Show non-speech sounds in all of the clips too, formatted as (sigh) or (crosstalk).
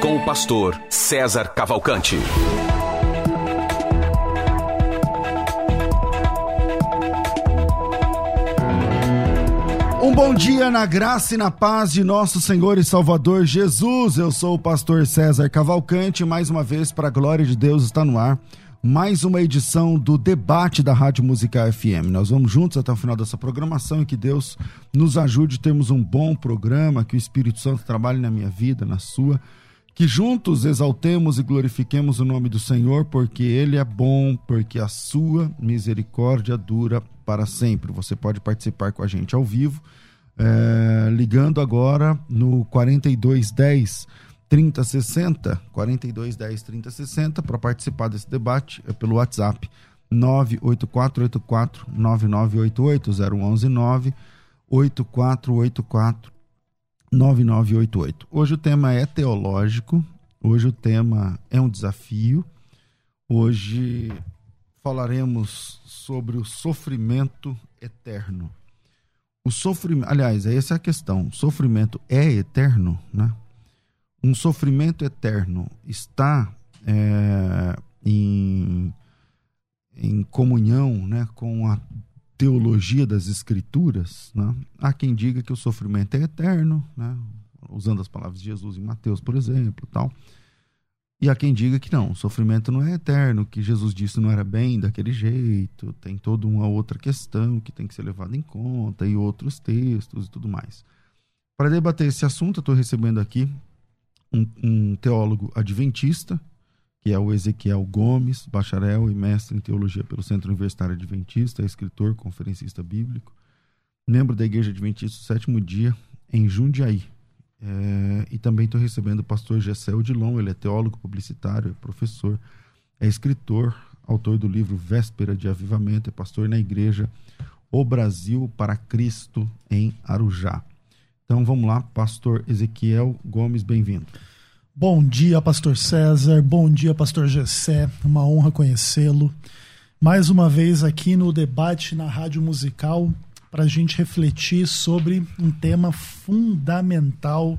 Com o pastor César Cavalcante. Um bom dia na graça e na paz de nosso Senhor e Salvador Jesus. Eu sou o pastor César Cavalcante, mais uma vez para a glória de Deus está no ar. Mais uma edição do debate da Rádio Musical FM. Nós vamos juntos até o final dessa programação e que Deus nos ajude a termos um bom programa, que o Espírito Santo trabalhe na minha vida, na sua, que juntos exaltemos e glorifiquemos o nome do Senhor, porque ele é bom, porque a sua misericórdia dura para sempre. Você pode participar com a gente ao vivo, é, ligando agora no 4210 3060, 4210 3060, para participar desse debate é pelo WhatsApp 98484 9988 011 8484 9988. Hoje o tema é teológico, hoje o tema é um desafio. Hoje falaremos sobre o sofrimento eterno. O sofrimento, aliás, essa é a questão. O sofrimento é eterno, né? um sofrimento eterno está é, em, em comunhão né, com a teologia das escrituras, né? há quem diga que o sofrimento é eterno, né? usando as palavras de Jesus em Mateus, por exemplo, tal. E há quem diga que não, o sofrimento não é eterno, que Jesus disse não era bem daquele jeito, tem toda uma outra questão que tem que ser levada em conta, e outros textos e tudo mais. Para debater esse assunto, eu estou recebendo aqui um, um teólogo adventista, que é o Ezequiel Gomes, bacharel e mestre em teologia pelo Centro Universitário Adventista, escritor, conferencista bíblico, membro da Igreja Adventista do Sétimo Dia, em Jundiaí. É, e também estou recebendo o pastor Gessel Dilon, ele é teólogo, publicitário, é professor, é escritor, autor do livro Véspera de Avivamento, é pastor na igreja O Brasil para Cristo em Arujá. Então vamos lá, pastor Ezequiel Gomes, bem-vindo. Bom dia, pastor César. Bom dia, pastor Gessé. Uma honra conhecê-lo. Mais uma vez aqui no debate na Rádio Musical para a gente refletir sobre um tema fundamental,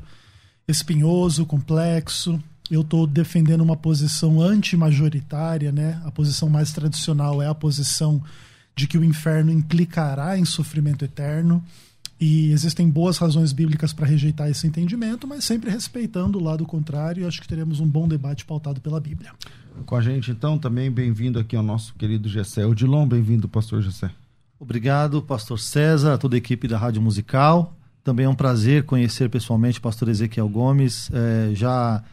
espinhoso, complexo. Eu estou defendendo uma posição antimajoritária, né? A posição mais tradicional é a posição de que o inferno implicará em sofrimento eterno. E existem boas razões bíblicas para rejeitar esse entendimento, mas sempre respeitando o lado contrário, e acho que teremos um bom debate pautado pela Bíblia. Com a gente, então, também bem-vindo aqui ao nosso querido Gessé Odilon. Bem-vindo, pastor Gessé. Obrigado, pastor César, toda a equipe da Rádio Musical. Também é um prazer conhecer pessoalmente o pastor Ezequiel Gomes. É, já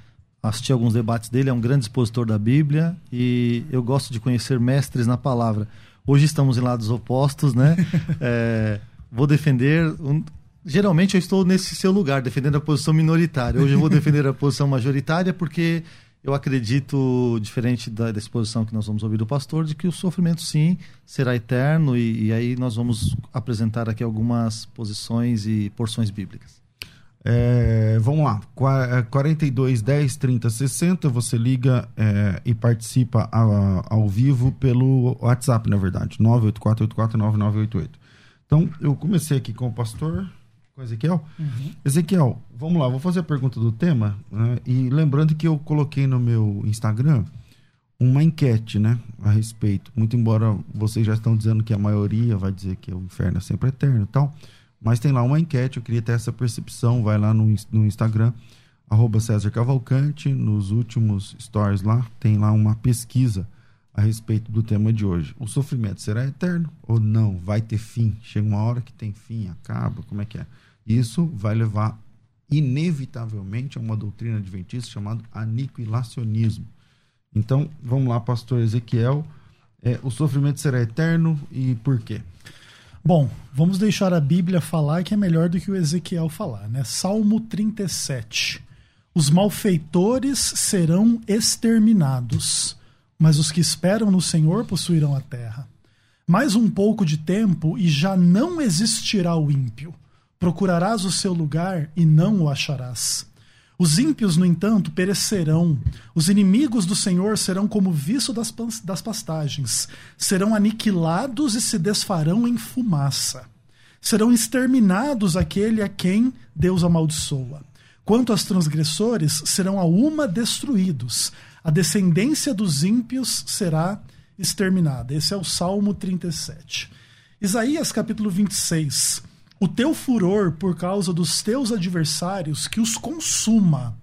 assisti alguns debates dele, é um grande expositor da Bíblia e eu gosto de conhecer mestres na palavra. Hoje estamos em lados opostos, né? (laughs) É, vou defender. Um... Geralmente eu estou nesse seu lugar, defendendo a posição minoritária. Hoje eu vou defender a posição majoritária porque eu acredito, diferente da, da exposição que nós vamos ouvir do pastor, de que o sofrimento sim será eterno e, e aí nós vamos apresentar aqui algumas posições e porções bíblicas. É, vamos lá, 42 10 30 60, você liga é, e participa ao, ao vivo pelo WhatsApp, na verdade, 984849988. Então, eu comecei aqui com o pastor, com Ezequiel. Uhum. Ezequiel, vamos lá, vou fazer a pergunta do tema. Né? E lembrando que eu coloquei no meu Instagram uma enquete, né, a respeito. Muito embora vocês já estão dizendo que a maioria vai dizer que o inferno é sempre eterno e tal, mas tem lá uma enquete, eu queria ter essa percepção, vai lá no, no Instagram, arroba César Cavalcante, nos últimos stories lá, tem lá uma pesquisa a respeito do tema de hoje. O sofrimento será eterno ou não? Vai ter fim? Chega uma hora que tem fim, acaba, como é que é? Isso vai levar inevitavelmente a uma doutrina adventista chamada aniquilacionismo. Então, vamos lá, pastor Ezequiel. É, o sofrimento será eterno e por quê? Bom, vamos deixar a Bíblia falar que é melhor do que o Ezequiel falar, né? Salmo 37. Os malfeitores serão exterminados, mas os que esperam no Senhor possuirão a terra. Mais um pouco de tempo e já não existirá o ímpio. Procurarás o seu lugar e não o acharás. Os ímpios, no entanto, perecerão. Os inimigos do Senhor serão como viço das, das pastagens. Serão aniquilados e se desfarão em fumaça. Serão exterminados aquele a quem Deus amaldiçoa. Quanto aos transgressores, serão a uma destruídos. A descendência dos ímpios será exterminada. Esse é o Salmo 37. Isaías capítulo 26. O teu furor por causa dos teus adversários que os consuma.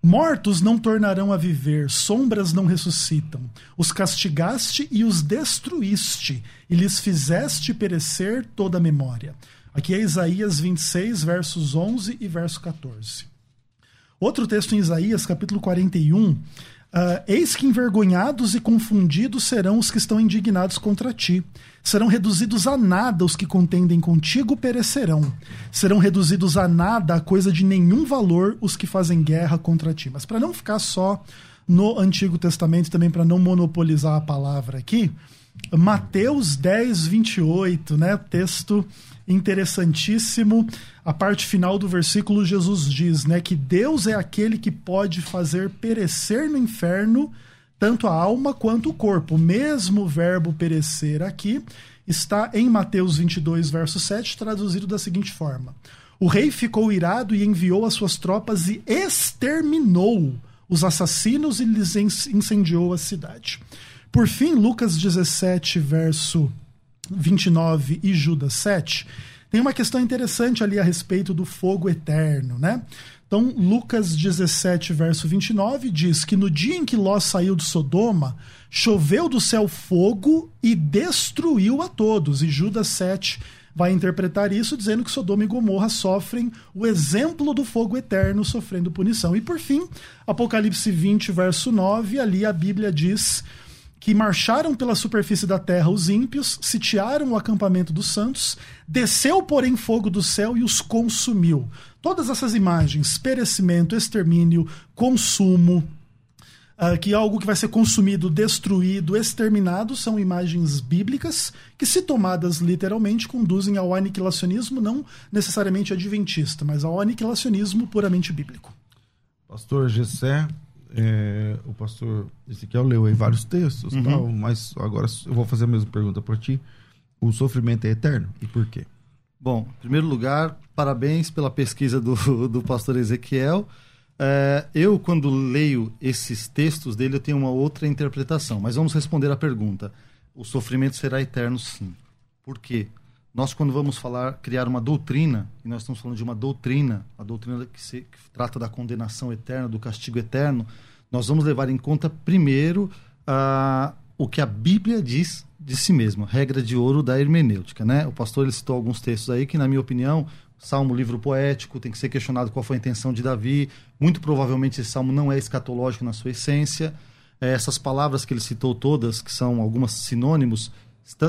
Mortos não tornarão a viver, sombras não ressuscitam. Os castigaste e os destruíste, e lhes fizeste perecer toda a memória. Aqui é Isaías 26, versos 11 e verso 14. Outro texto em Isaías, capítulo 41. Uh, Eis que envergonhados e confundidos serão os que estão indignados contra ti. Serão reduzidos a nada os que contendem contigo perecerão. Serão reduzidos a nada a coisa de nenhum valor os que fazem guerra contra ti. Mas para não ficar só no Antigo Testamento, também para não monopolizar a palavra aqui, Mateus 10, 28, né? Texto interessantíssimo. A parte final do versículo, Jesus diz, né? Que Deus é aquele que pode fazer perecer no inferno tanto a alma quanto o corpo. O mesmo verbo perecer aqui está em Mateus 22, verso 7, traduzido da seguinte forma: O rei ficou irado e enviou as suas tropas e exterminou os assassinos e lhes incendiou a cidade. Por fim, Lucas 17, verso 29 e Judas 7, tem uma questão interessante ali a respeito do fogo eterno, né? Então, Lucas 17, verso 29 diz que no dia em que Ló saiu de Sodoma, choveu do céu fogo e destruiu a todos. E Judas 7 vai interpretar isso dizendo que Sodoma e Gomorra sofrem o exemplo do fogo eterno sofrendo punição. E por fim, Apocalipse 20, verso 9, ali a Bíblia diz que marcharam pela superfície da terra os ímpios, sitiaram o acampamento dos santos, desceu, porém, fogo do céu e os consumiu. Todas essas imagens, perecimento, extermínio, consumo, uh, que é algo que vai ser consumido, destruído, exterminado, são imagens bíblicas que, se tomadas literalmente, conduzem ao aniquilacionismo, não necessariamente adventista, mas ao aniquilacionismo puramente bíblico. Pastor Gessé, é, o pastor Ezequiel leu aí vários textos, uhum. tal, mas agora eu vou fazer a mesma pergunta para ti. O sofrimento é eterno e por quê? Bom, em primeiro lugar, parabéns pela pesquisa do, (laughs) do pastor Ezequiel. É, eu, quando leio esses textos dele, eu tenho uma outra interpretação, mas vamos responder a pergunta. O sofrimento será eterno, sim. Por quê? Nós, quando vamos falar, criar uma doutrina, e nós estamos falando de uma doutrina, a doutrina que, se, que trata da condenação eterna, do castigo eterno, nós vamos levar em conta, primeiro, uh, o que a Bíblia diz de si mesma, regra de ouro da hermenêutica. Né? O pastor ele citou alguns textos aí que, na minha opinião, salmo, livro poético, tem que ser questionado qual foi a intenção de Davi. Muito provavelmente esse salmo não é escatológico na sua essência. É, essas palavras que ele citou todas, que são algumas sinônimos,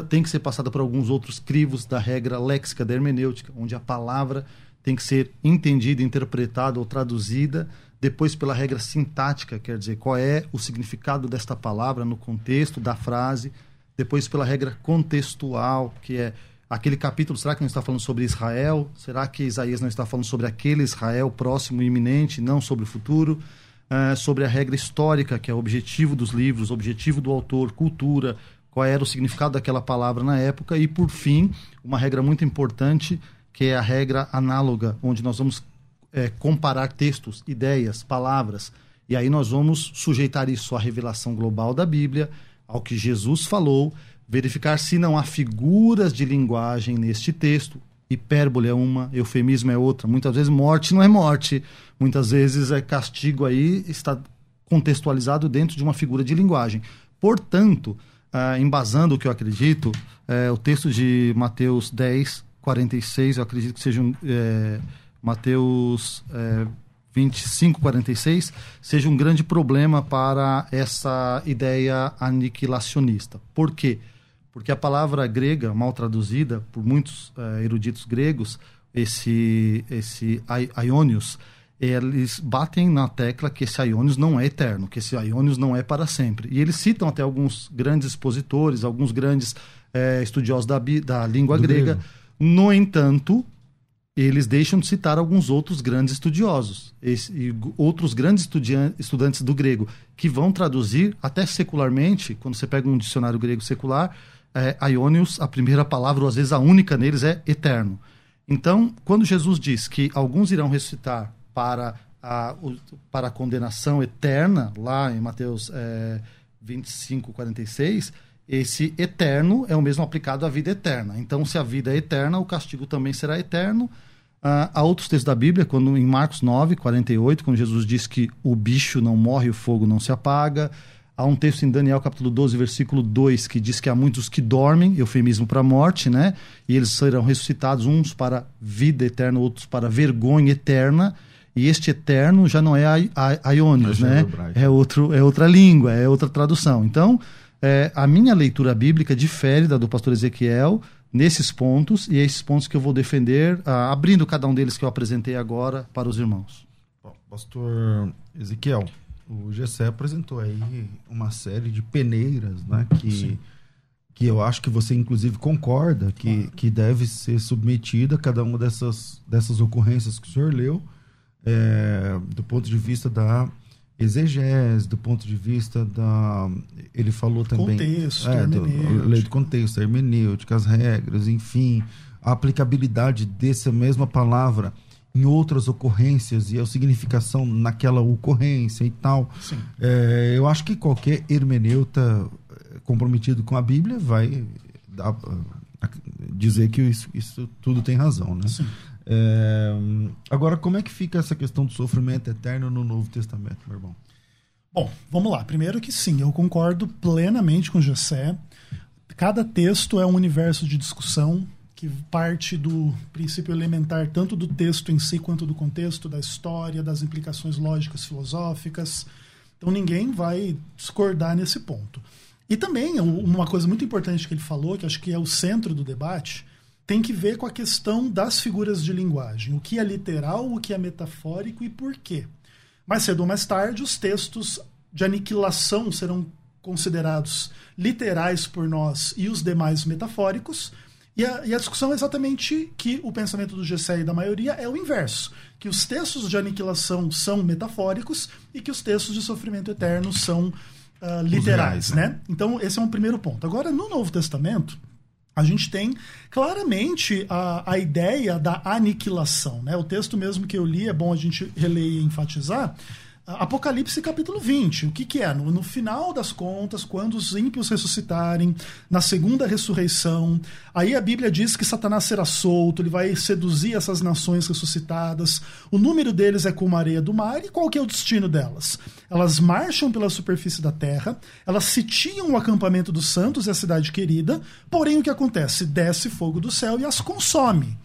tem que ser passada por alguns outros crivos da regra léxica da hermenêutica, onde a palavra tem que ser entendida, interpretada ou traduzida, depois pela regra sintática, quer dizer, qual é o significado desta palavra no contexto da frase, depois pela regra contextual, que é aquele capítulo, será que não está falando sobre Israel? Será que Isaías não está falando sobre aquele Israel próximo e iminente, não sobre o futuro? Uh, sobre a regra histórica, que é o objetivo dos livros, objetivo do autor, cultura, qual era o significado daquela palavra na época e, por fim, uma regra muito importante, que é a regra análoga, onde nós vamos é, comparar textos, ideias, palavras, e aí nós vamos sujeitar isso à revelação global da Bíblia, ao que Jesus falou, verificar se não há figuras de linguagem neste texto. Hipérbole é uma, eufemismo é outra. Muitas vezes morte não é morte, muitas vezes é castigo aí está contextualizado dentro de uma figura de linguagem. Portanto, ah, embasando o que eu acredito, é, o texto de Mateus 10, 46, eu acredito que seja um, é, Mateus é, 25, 46, seja um grande problema para essa ideia aniquilacionista. Por quê? Porque a palavra grega, mal traduzida por muitos é, eruditos gregos, esse, esse aionios, eles batem na tecla que esse Ionios não é eterno, que esse Ionios não é para sempre. E eles citam até alguns grandes expositores, alguns grandes é, estudiosos da, da língua grega. Grego. No entanto, eles deixam de citar alguns outros grandes estudiosos esse, e outros grandes estudantes do grego que vão traduzir até secularmente, quando você pega um dicionário grego secular, é, Ionios, a primeira palavra, ou às vezes a única neles é eterno. Então, quando Jesus diz que alguns irão ressuscitar para a, para a condenação eterna, lá em Mateus é, 25, 46, esse eterno é o mesmo aplicado à vida eterna. Então, se a vida é eterna, o castigo também será eterno. Uh, há outros textos da Bíblia, quando em Marcos 9, 48, quando Jesus diz que o bicho não morre, o fogo não se apaga. Há um texto em Daniel capítulo 12, versículo 2, que diz que há muitos que dormem, eufemismo para a morte, né? E eles serão ressuscitados, uns para vida eterna, outros para vergonha eterna. E este eterno já não é Aionios, né? É, outro, é outra língua, é outra tradução. Então, é, a minha leitura bíblica difere da do pastor Ezequiel nesses pontos, e é esses pontos que eu vou defender, ah, abrindo cada um deles que eu apresentei agora para os irmãos. Bom, pastor Ezequiel, o Gessé apresentou aí uma série de peneiras, né, que, que eu acho que você inclusive concorda que, claro. que deve ser submetida a cada uma dessas, dessas ocorrências que o senhor leu, é, do ponto de vista da exegese, do ponto de vista da. Ele falou também. Contexto, é, do, lei do contexto, hermenêutica, as regras, enfim, a aplicabilidade dessa mesma palavra em outras ocorrências e a significação naquela ocorrência e tal. É, eu acho que qualquer hermeneuta comprometido com a Bíblia vai dar, dizer que isso, isso tudo tem razão, né? Sim. É, agora, como é que fica essa questão do sofrimento eterno no Novo Testamento, meu irmão? Bom, vamos lá. Primeiro que sim, eu concordo plenamente com Jessé. Cada texto é um universo de discussão que parte do princípio elementar tanto do texto em si quanto do contexto, da história, das implicações lógicas, filosóficas. Então ninguém vai discordar nesse ponto. E também uma coisa muito importante que ele falou, que acho que é o centro do debate, tem que ver com a questão das figuras de linguagem. O que é literal, o que é metafórico e por quê. Mais cedo ou mais tarde, os textos de aniquilação serão considerados literais por nós e os demais metafóricos. E a, e a, discussão é exatamente que o pensamento do GCE e da maioria é o inverso: que os textos de aniquilação são metafóricos e que os textos de sofrimento eterno são uh, literais. Reais, né? né? Então, esse é um primeiro ponto. Agora, no Novo Testamento, a gente tem claramente a, a ideia da aniquilação. Né? O texto mesmo que eu li, é bom a gente reler e enfatizar, Apocalipse capítulo 20. O que, que é? No, no, final das contas, quando os ímpios ressuscitarem, na segunda ressurreição, aí a Bíblia diz que Satanás será solto, ele vai seduzir essas nações ressuscitadas. O número deles é como a areia do mar. E qual que é o destino delas? Elas marcham pela superfície da terra, elas sitiam o acampamento dos santos e a cidade querida, porém o que acontece? Desce fogo do céu e as consome.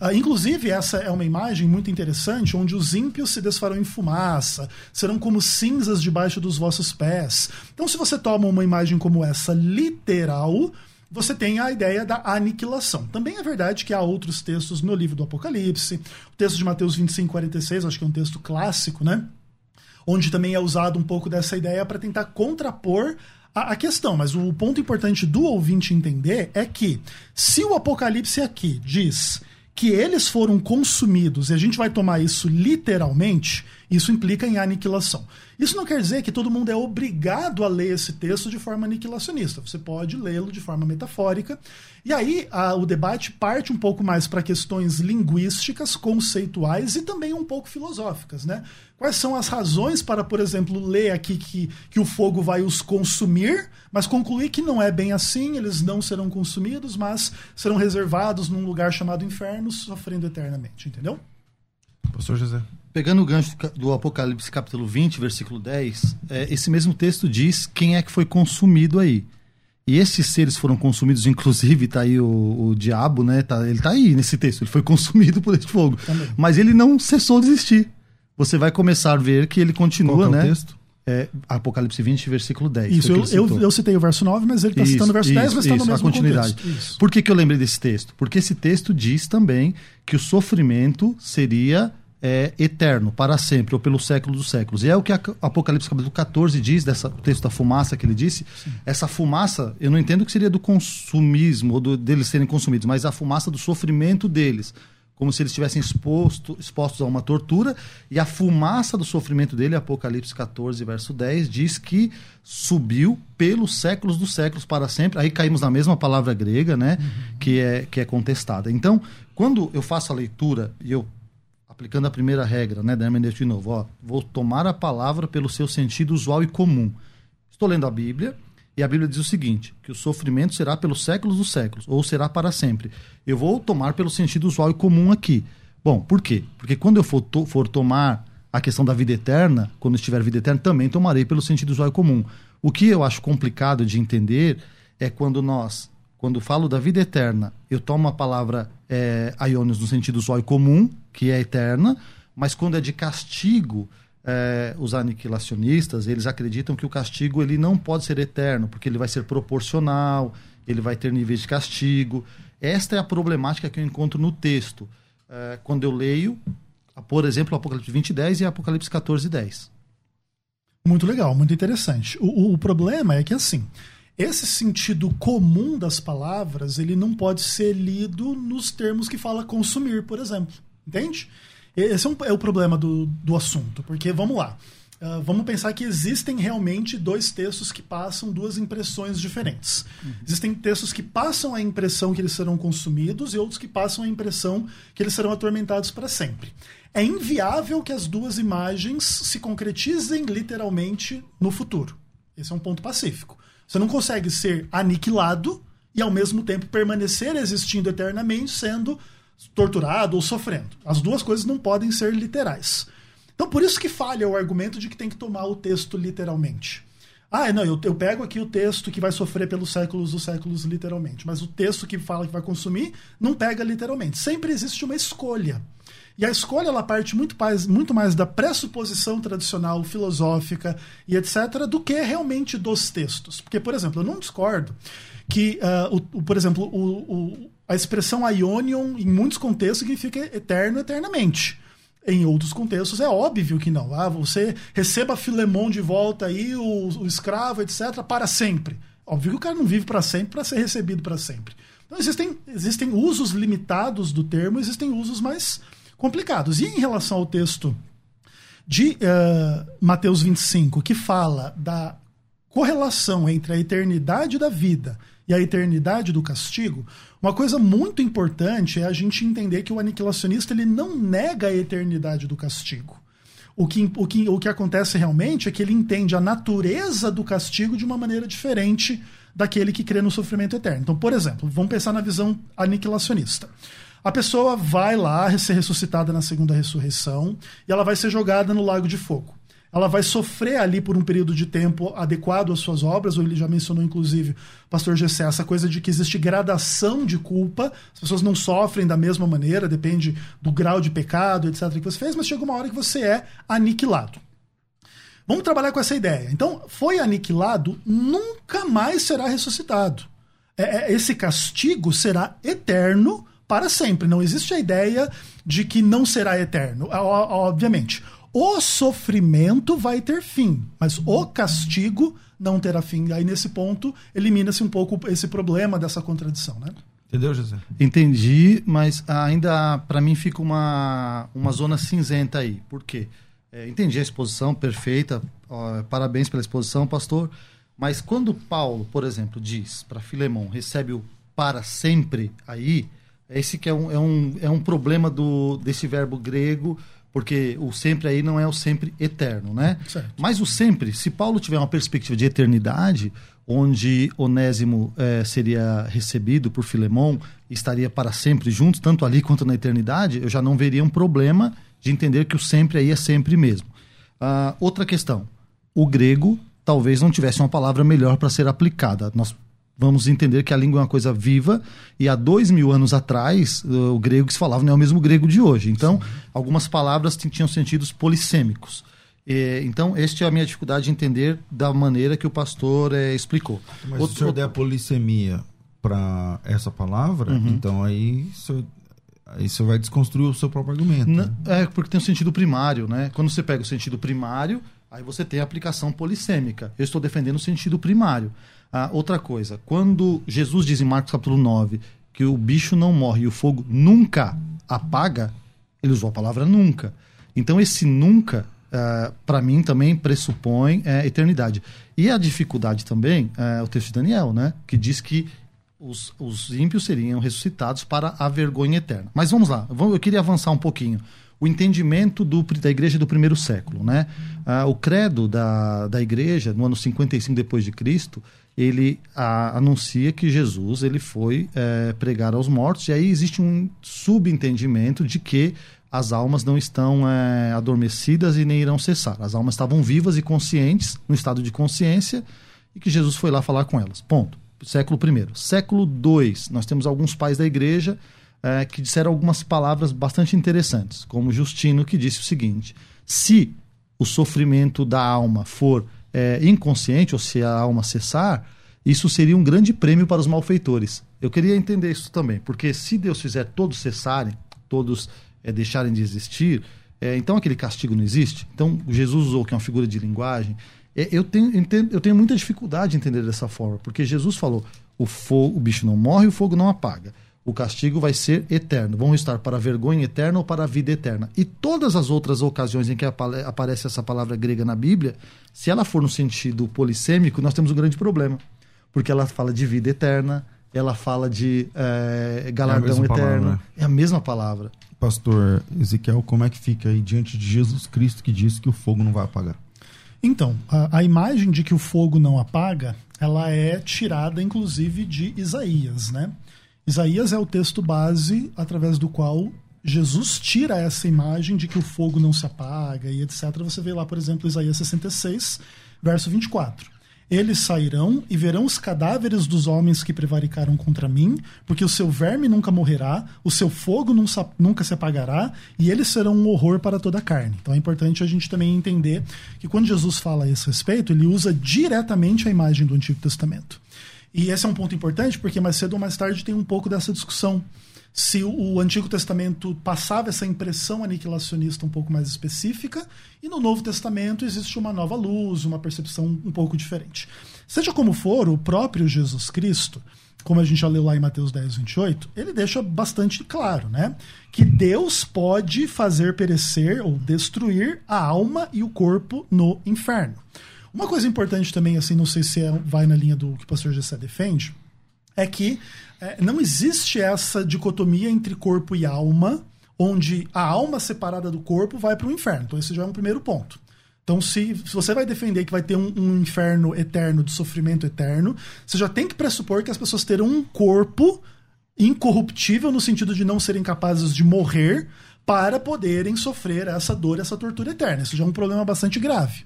Uh, inclusive, essa é uma imagem muito interessante, onde os ímpios se desfarão em fumaça, serão como cinzas debaixo dos vossos pés. Então, se você toma uma imagem como essa literal, você tem a ideia da aniquilação. Também é verdade que há outros textos no livro do Apocalipse, o texto de Mateus 25, 46, acho que é um texto clássico, né? Onde também é usado um pouco dessa ideia para tentar contrapor a, questão, mas o ponto importante do ouvinte entender é que se o Apocalipse aqui diz que eles foram consumidos, e a gente vai tomar isso literalmente, isso implica em aniquilação. Isso não quer dizer que todo mundo é obrigado a ler esse texto de forma aniquilacionista. Você pode lê-lo de forma metafórica. E aí a, o debate parte um pouco mais para questões linguísticas, conceituais e também um pouco filosóficas. Né? Quais são as razões para, por exemplo, ler aqui que, que o fogo vai os consumir, mas concluir que não é bem assim, eles não serão consumidos, mas serão reservados num lugar chamado inferno, sofrendo eternamente, entendeu? Pastor José. Pegando o gancho do Apocalipse capítulo 20, versículo 10, é, esse mesmo texto diz quem é que foi consumido aí. E esses seres foram consumidos, inclusive, tá aí o, o diabo, né? Tá, ele tá aí nesse texto, ele foi (laughs) consumido por esse fogo. Também. Mas ele não cessou de existir. Você vai começar a ver que ele continua, é né? Texto? É, Apocalipse 20, versículo 10. Isso, eu, eu, eu, citei o verso 9, mas ele está citando o verso isso, 10, mas está no mesmo a continuidade. Por que, que eu lembrei desse texto? Porque esse texto diz também que o sofrimento seria é eterno, para sempre, ou pelo século dos séculos. E é o que Apocalipse capítulo 14 diz, dessa, o texto da fumaça que ele disse. Sim. Essa fumaça, eu não entendo que seria do consumismo, ou do, deles serem consumidos, mas a fumaça do sofrimento deles. Como se eles estivessem exposto, expostos a uma tortura, e a fumaça do sofrimento dele, Apocalipse 14, verso 10, diz que subiu pelos séculos dos séculos para sempre. Aí caímos na mesma palavra grega, né? Uhum. Que, é, que é contestada. Então, quando eu faço a leitura, e eu aplicando a primeira regra, né, da hermenêutica de novo, ó, vou tomar a palavra pelo seu sentido usual e comum. Estou lendo a Bíblia e a Bíblia diz o seguinte, que o sofrimento será pelos séculos dos séculos, ou será para sempre. Eu vou tomar pelo sentido usual e comum aqui. Bom, por quê? Porque quando eu for, to for tomar a questão da vida eterna, quando estiver vida eterna, também tomarei pelo sentido usual e comum. O que eu acho complicado de entender é quando nós quando falo da vida eterna, eu tomo a palavra é, aionios no sentido usual comum, que é eterna, mas quando é de castigo, é, os aniquilacionistas, eles acreditam que o castigo ele não pode ser eterno, porque ele vai ser proporcional, ele vai ter níveis de castigo. Esta é a problemática que eu encontro no texto. É, quando eu leio, por exemplo, Apocalipse 20, 10 e Apocalipse 14, 10. Muito legal, muito interessante. O, o problema é que, assim, esse sentido comum das palavras, ele não pode ser lido nos termos que fala consumir, por exemplo. Entende? Esse é, um, é o problema do, do assunto, porque vamos lá. Uh, vamos pensar que existem realmente dois textos que passam duas impressões diferentes. Uhum. Existem textos que passam a impressão que eles serão consumidos e outros que passam a impressão que eles serão atormentados para sempre. É inviável que as duas imagens se concretizem literalmente no futuro. Esse é um ponto pacífico. Você não consegue ser aniquilado e ao mesmo tempo permanecer existindo eternamente, sendo torturado ou sofrendo. As duas coisas não podem ser literais. Então, por isso que falha o argumento de que tem que tomar o texto literalmente. Ah, não, eu, eu pego aqui o texto que vai sofrer pelos séculos dos séculos literalmente, mas o texto que fala que vai consumir não pega literalmente. Sempre existe uma escolha. E a escolha ela parte muito mais, muito mais da pressuposição tradicional, filosófica e etc., do que realmente dos textos. Porque, por exemplo, eu não discordo que, uh, o, o, por exemplo, o, a expressão Ionion, em muitos contextos, significa eterno, eternamente. Em outros contextos é óbvio que não. Ah, você receba Filemon de volta aí, o, o escravo, etc., para sempre. Óbvio que o cara não vive para sempre para ser recebido para sempre. Então existem, existem usos limitados do termo, existem usos mais complicados. E em relação ao texto de uh, Mateus 25, que fala da correlação entre a eternidade da vida e a eternidade do castigo, uma coisa muito importante é a gente entender que o aniquilacionista ele não nega a eternidade do castigo. O que, o, que, o que acontece realmente é que ele entende a natureza do castigo de uma maneira diferente daquele que crê no sofrimento eterno. Então, por exemplo, vamos pensar na visão aniquilacionista a pessoa vai lá ser ressuscitada na segunda ressurreição e ela vai ser jogada no lago de fogo. Ela vai sofrer ali por um período de tempo adequado às suas obras, ou ele já mencionou, inclusive, pastor Gessé, essa coisa de que existe gradação de culpa, as pessoas não sofrem da mesma maneira, depende do grau de pecado, etc., que você fez, mas chega uma hora que você é aniquilado. Vamos trabalhar com essa ideia. Então, foi aniquilado, nunca mais será ressuscitado. É, é esse castigo será eterno para sempre. Não existe a ideia de que não será eterno. Obviamente, o sofrimento vai ter fim, mas o castigo não terá fim. Aí, nesse ponto, elimina-se um pouco esse problema dessa contradição, né? Entendeu, José? Entendi, mas ainda para mim fica uma, uma zona cinzenta aí. Por quê? É, entendi a exposição perfeita, ó, parabéns pela exposição, pastor. Mas quando Paulo, por exemplo, diz para Filemão, recebe o para sempre aí, esse que é um, é um, é um problema do, desse verbo grego, porque o sempre aí não é o sempre eterno, né? Certo. Mas o sempre, se Paulo tiver uma perspectiva de eternidade, onde Onésimo é, seria recebido por Filemão estaria para sempre juntos, tanto ali quanto na eternidade, eu já não veria um problema de entender que o sempre aí é sempre mesmo. Uh, outra questão, o grego talvez não tivesse uma palavra melhor para ser aplicada. Nós vamos entender que a língua é uma coisa viva e há dois mil anos atrás o grego que se falava não é o mesmo grego de hoje. Então, Sim. algumas palavras tinham sentidos polissêmicos. Então, esta é a minha dificuldade de entender da maneira que o pastor é, explicou. Mas Outro, se o senhor der polissemia para essa palavra, uhum. então aí Aí você vai desconstruir o seu próprio argumento. N é, porque tem o um sentido primário, né? Quando você pega o sentido primário, aí você tem a aplicação polissêmica. Eu estou defendendo o sentido primário. Ah, outra coisa, quando Jesus diz em Marcos capítulo 9 que o bicho não morre e o fogo nunca apaga, ele usou a palavra nunca. Então esse nunca, uh, para mim, também pressupõe uh, eternidade. E a dificuldade também, uh, o texto de Daniel, né? Que diz que os, os ímpios seriam ressuscitados para a vergonha eterna. Mas vamos lá, eu queria avançar um pouquinho. O entendimento do, da igreja do primeiro século, né? o credo da, da igreja, no ano 55 depois de Cristo, ele a, anuncia que Jesus ele foi é, pregar aos mortos, e aí existe um subentendimento de que as almas não estão é, adormecidas e nem irão cessar. As almas estavam vivas e conscientes, no estado de consciência, e que Jesus foi lá falar com elas. Ponto. Século I. Século II, nós temos alguns pais da igreja é, que disseram algumas palavras bastante interessantes, como Justino, que disse o seguinte: se o sofrimento da alma for é, inconsciente, ou se a alma cessar, isso seria um grande prêmio para os malfeitores. Eu queria entender isso também, porque se Deus fizer todos cessarem, todos é, deixarem de existir, é, então aquele castigo não existe. Então Jesus usou que é uma figura de linguagem. É, eu, tenho, eu tenho muita dificuldade de entender dessa forma, porque Jesus falou: o, fogo, o bicho não morre, o fogo não apaga o castigo vai ser eterno. Vão estar para a vergonha eterna ou para a vida eterna. E todas as outras ocasiões em que aparece essa palavra grega na Bíblia, se ela for no sentido polissêmico, nós temos um grande problema. Porque ela fala de vida eterna, ela fala de é, galardão é eterno. Palavra. É a mesma palavra. Pastor Ezequiel, como é que fica aí diante de Jesus Cristo que diz que o fogo não vai apagar? Então, a, a imagem de que o fogo não apaga, ela é tirada inclusive de Isaías, né? Isaías é o texto base através do qual Jesus tira essa imagem de que o fogo não se apaga e etc. Você vê lá, por exemplo, Isaías 66, verso 24. Eles sairão e verão os cadáveres dos homens que prevaricaram contra mim, porque o seu verme nunca morrerá, o seu fogo nunca se apagará, e eles serão um horror para toda a carne. Então é importante a gente também entender que quando Jesus fala a esse respeito, ele usa diretamente a imagem do Antigo Testamento. E esse é um ponto importante porque mais cedo ou mais tarde tem um pouco dessa discussão. Se o Antigo Testamento passava essa impressão aniquilacionista um pouco mais específica, e no Novo Testamento existe uma nova luz, uma percepção um pouco diferente. Seja como for, o próprio Jesus Cristo, como a gente já leu lá em Mateus 10, 28, ele deixa bastante claro, né? Que Deus pode fazer perecer ou destruir a alma e o corpo no inferno. Uma coisa importante também, assim, não sei se é, vai na linha do que o pastor Gessé defende, é que é, não existe essa dicotomia entre corpo e alma, onde a alma separada do corpo vai para o inferno. Então, esse já é um primeiro ponto. Então, se, se você vai defender que vai ter um, um, inferno eterno, de sofrimento eterno, você já tem que pressupor que as pessoas terão um corpo incorruptível, no sentido de não serem capazes de morrer, para poderem sofrer essa dor, essa tortura eterna. Isso já é um problema bastante grave.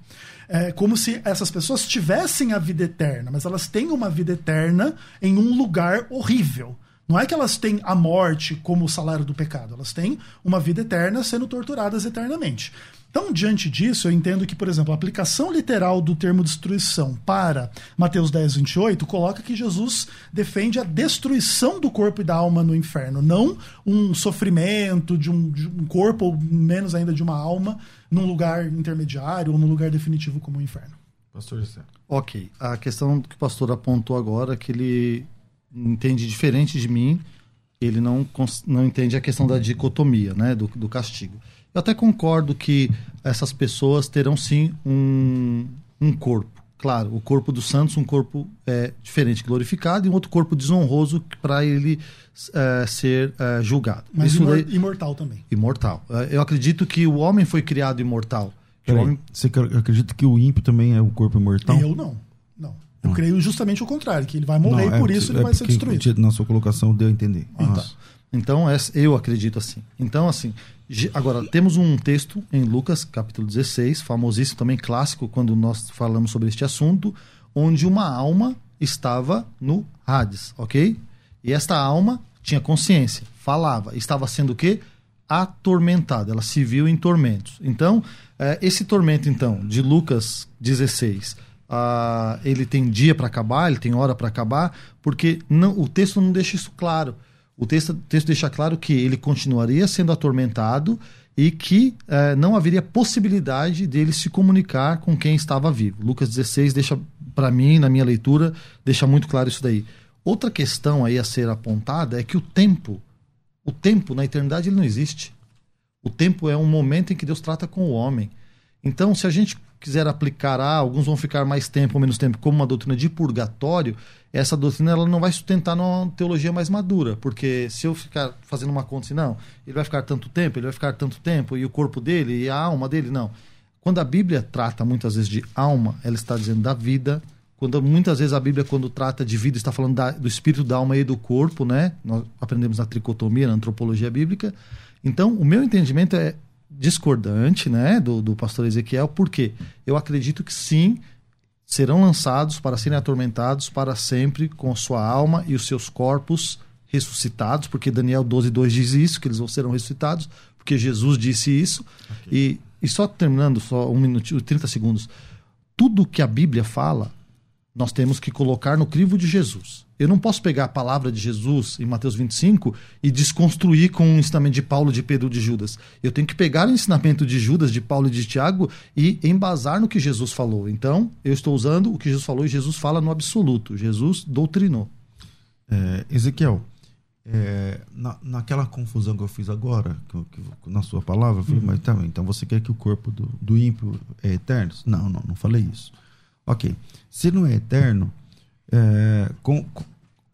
É como se essas pessoas tivessem a vida eterna, mas elas têm uma vida eterna em um lugar horrível. Não é que elas têm a morte como o salário do pecado, elas têm uma vida eterna sendo torturadas eternamente. Então, diante disso, eu entendo que, por exemplo, a aplicação literal do termo destruição para Mateus 10, 28 coloca que Jesus defende a destruição do corpo e da alma no inferno, não um sofrimento de um, de um corpo, ou menos ainda de uma alma, num lugar intermediário ou num lugar definitivo como o inferno. Pastor José. Ok. A questão que o pastor apontou agora, que ele entende diferente de mim, ele não, não entende a questão da dicotomia, né, do, do castigo. Eu até concordo que essas pessoas terão sim um, um corpo. Claro, o corpo dos santos, um corpo é, diferente, glorificado, e um outro corpo desonroso para ele é, ser é, julgado. Mas Isso imor daí... imortal também. Imortal. É, eu acredito que o homem foi criado imortal. homem... Você acredita que o ímpio também é o corpo imortal? Eu não. Não. Eu hum. creio justamente o contrário, que ele vai morrer não, e por é, isso ele é vai ser destruído. Na sua colocação deu a entender. Então, então eu acredito assim. Então, assim, Agora, temos um texto em Lucas, capítulo 16, famosíssimo também, clássico, quando nós falamos sobre este assunto, onde uma alma estava no Hades, ok? E esta alma tinha consciência, falava, estava sendo o quê? Atormentada, ela se viu em tormentos. Então, é, esse tormento, então, de Lucas 16, uh, ele tem dia para acabar, ele tem hora para acabar, porque não, o texto não deixa isso claro. O texto, texto deixa claro que ele continuaria sendo atormentado e que eh, não haveria possibilidade dele se comunicar com quem estava vivo. Lucas 16 deixa, para mim, na minha leitura, deixa muito claro isso daí. Outra questão aí a ser apontada é que o tempo, o tempo na eternidade ele não existe. O tempo é um momento em que Deus trata com o homem. Então, se a gente quiser aplicar, ah, alguns vão ficar mais tempo ou menos tempo, como uma doutrina de purgatório, essa doutrina ela não vai sustentar numa teologia mais madura, porque se eu ficar fazendo uma conta assim, não, ele vai ficar tanto tempo, ele vai ficar tanto tempo, e o corpo dele e a alma dele, não. Quando a Bíblia trata muitas vezes de alma, ela está dizendo da vida. Quando muitas vezes a Bíblia, quando trata de vida, está falando da, do espírito, da alma e do corpo, né? Nós aprendemos na tricotomia, na antropologia bíblica. Então, o meu entendimento é discordante né, do, do pastor Ezequiel, porque eu acredito que sim, serão lançados para serem atormentados para sempre com sua alma e os seus corpos ressuscitados, porque Daniel 12, 2 diz isso, que eles serão ressuscitados, porque Jesus disse isso. Okay. E, e só terminando, só um minutinho, 30 segundos. Tudo que a Bíblia fala, nós temos que colocar no crivo de Jesus. Eu não posso pegar a palavra de Jesus em Mateus 25 e desconstruir com o ensinamento de Paulo, de Pedro, de Judas. Eu tenho que pegar o ensinamento de Judas, de Paulo e de Tiago e embasar no que Jesus falou. Então, eu estou usando o que Jesus falou e Jesus fala no absoluto. Jesus doutrinou. É, Ezequiel, é, na, naquela confusão que eu fiz agora, que, que, na sua palavra, eu falei, uhum. mas tá, então você quer que o corpo do, do ímpio é eterno? Não, não, não falei isso. Ok. Se não é eterno, é, com,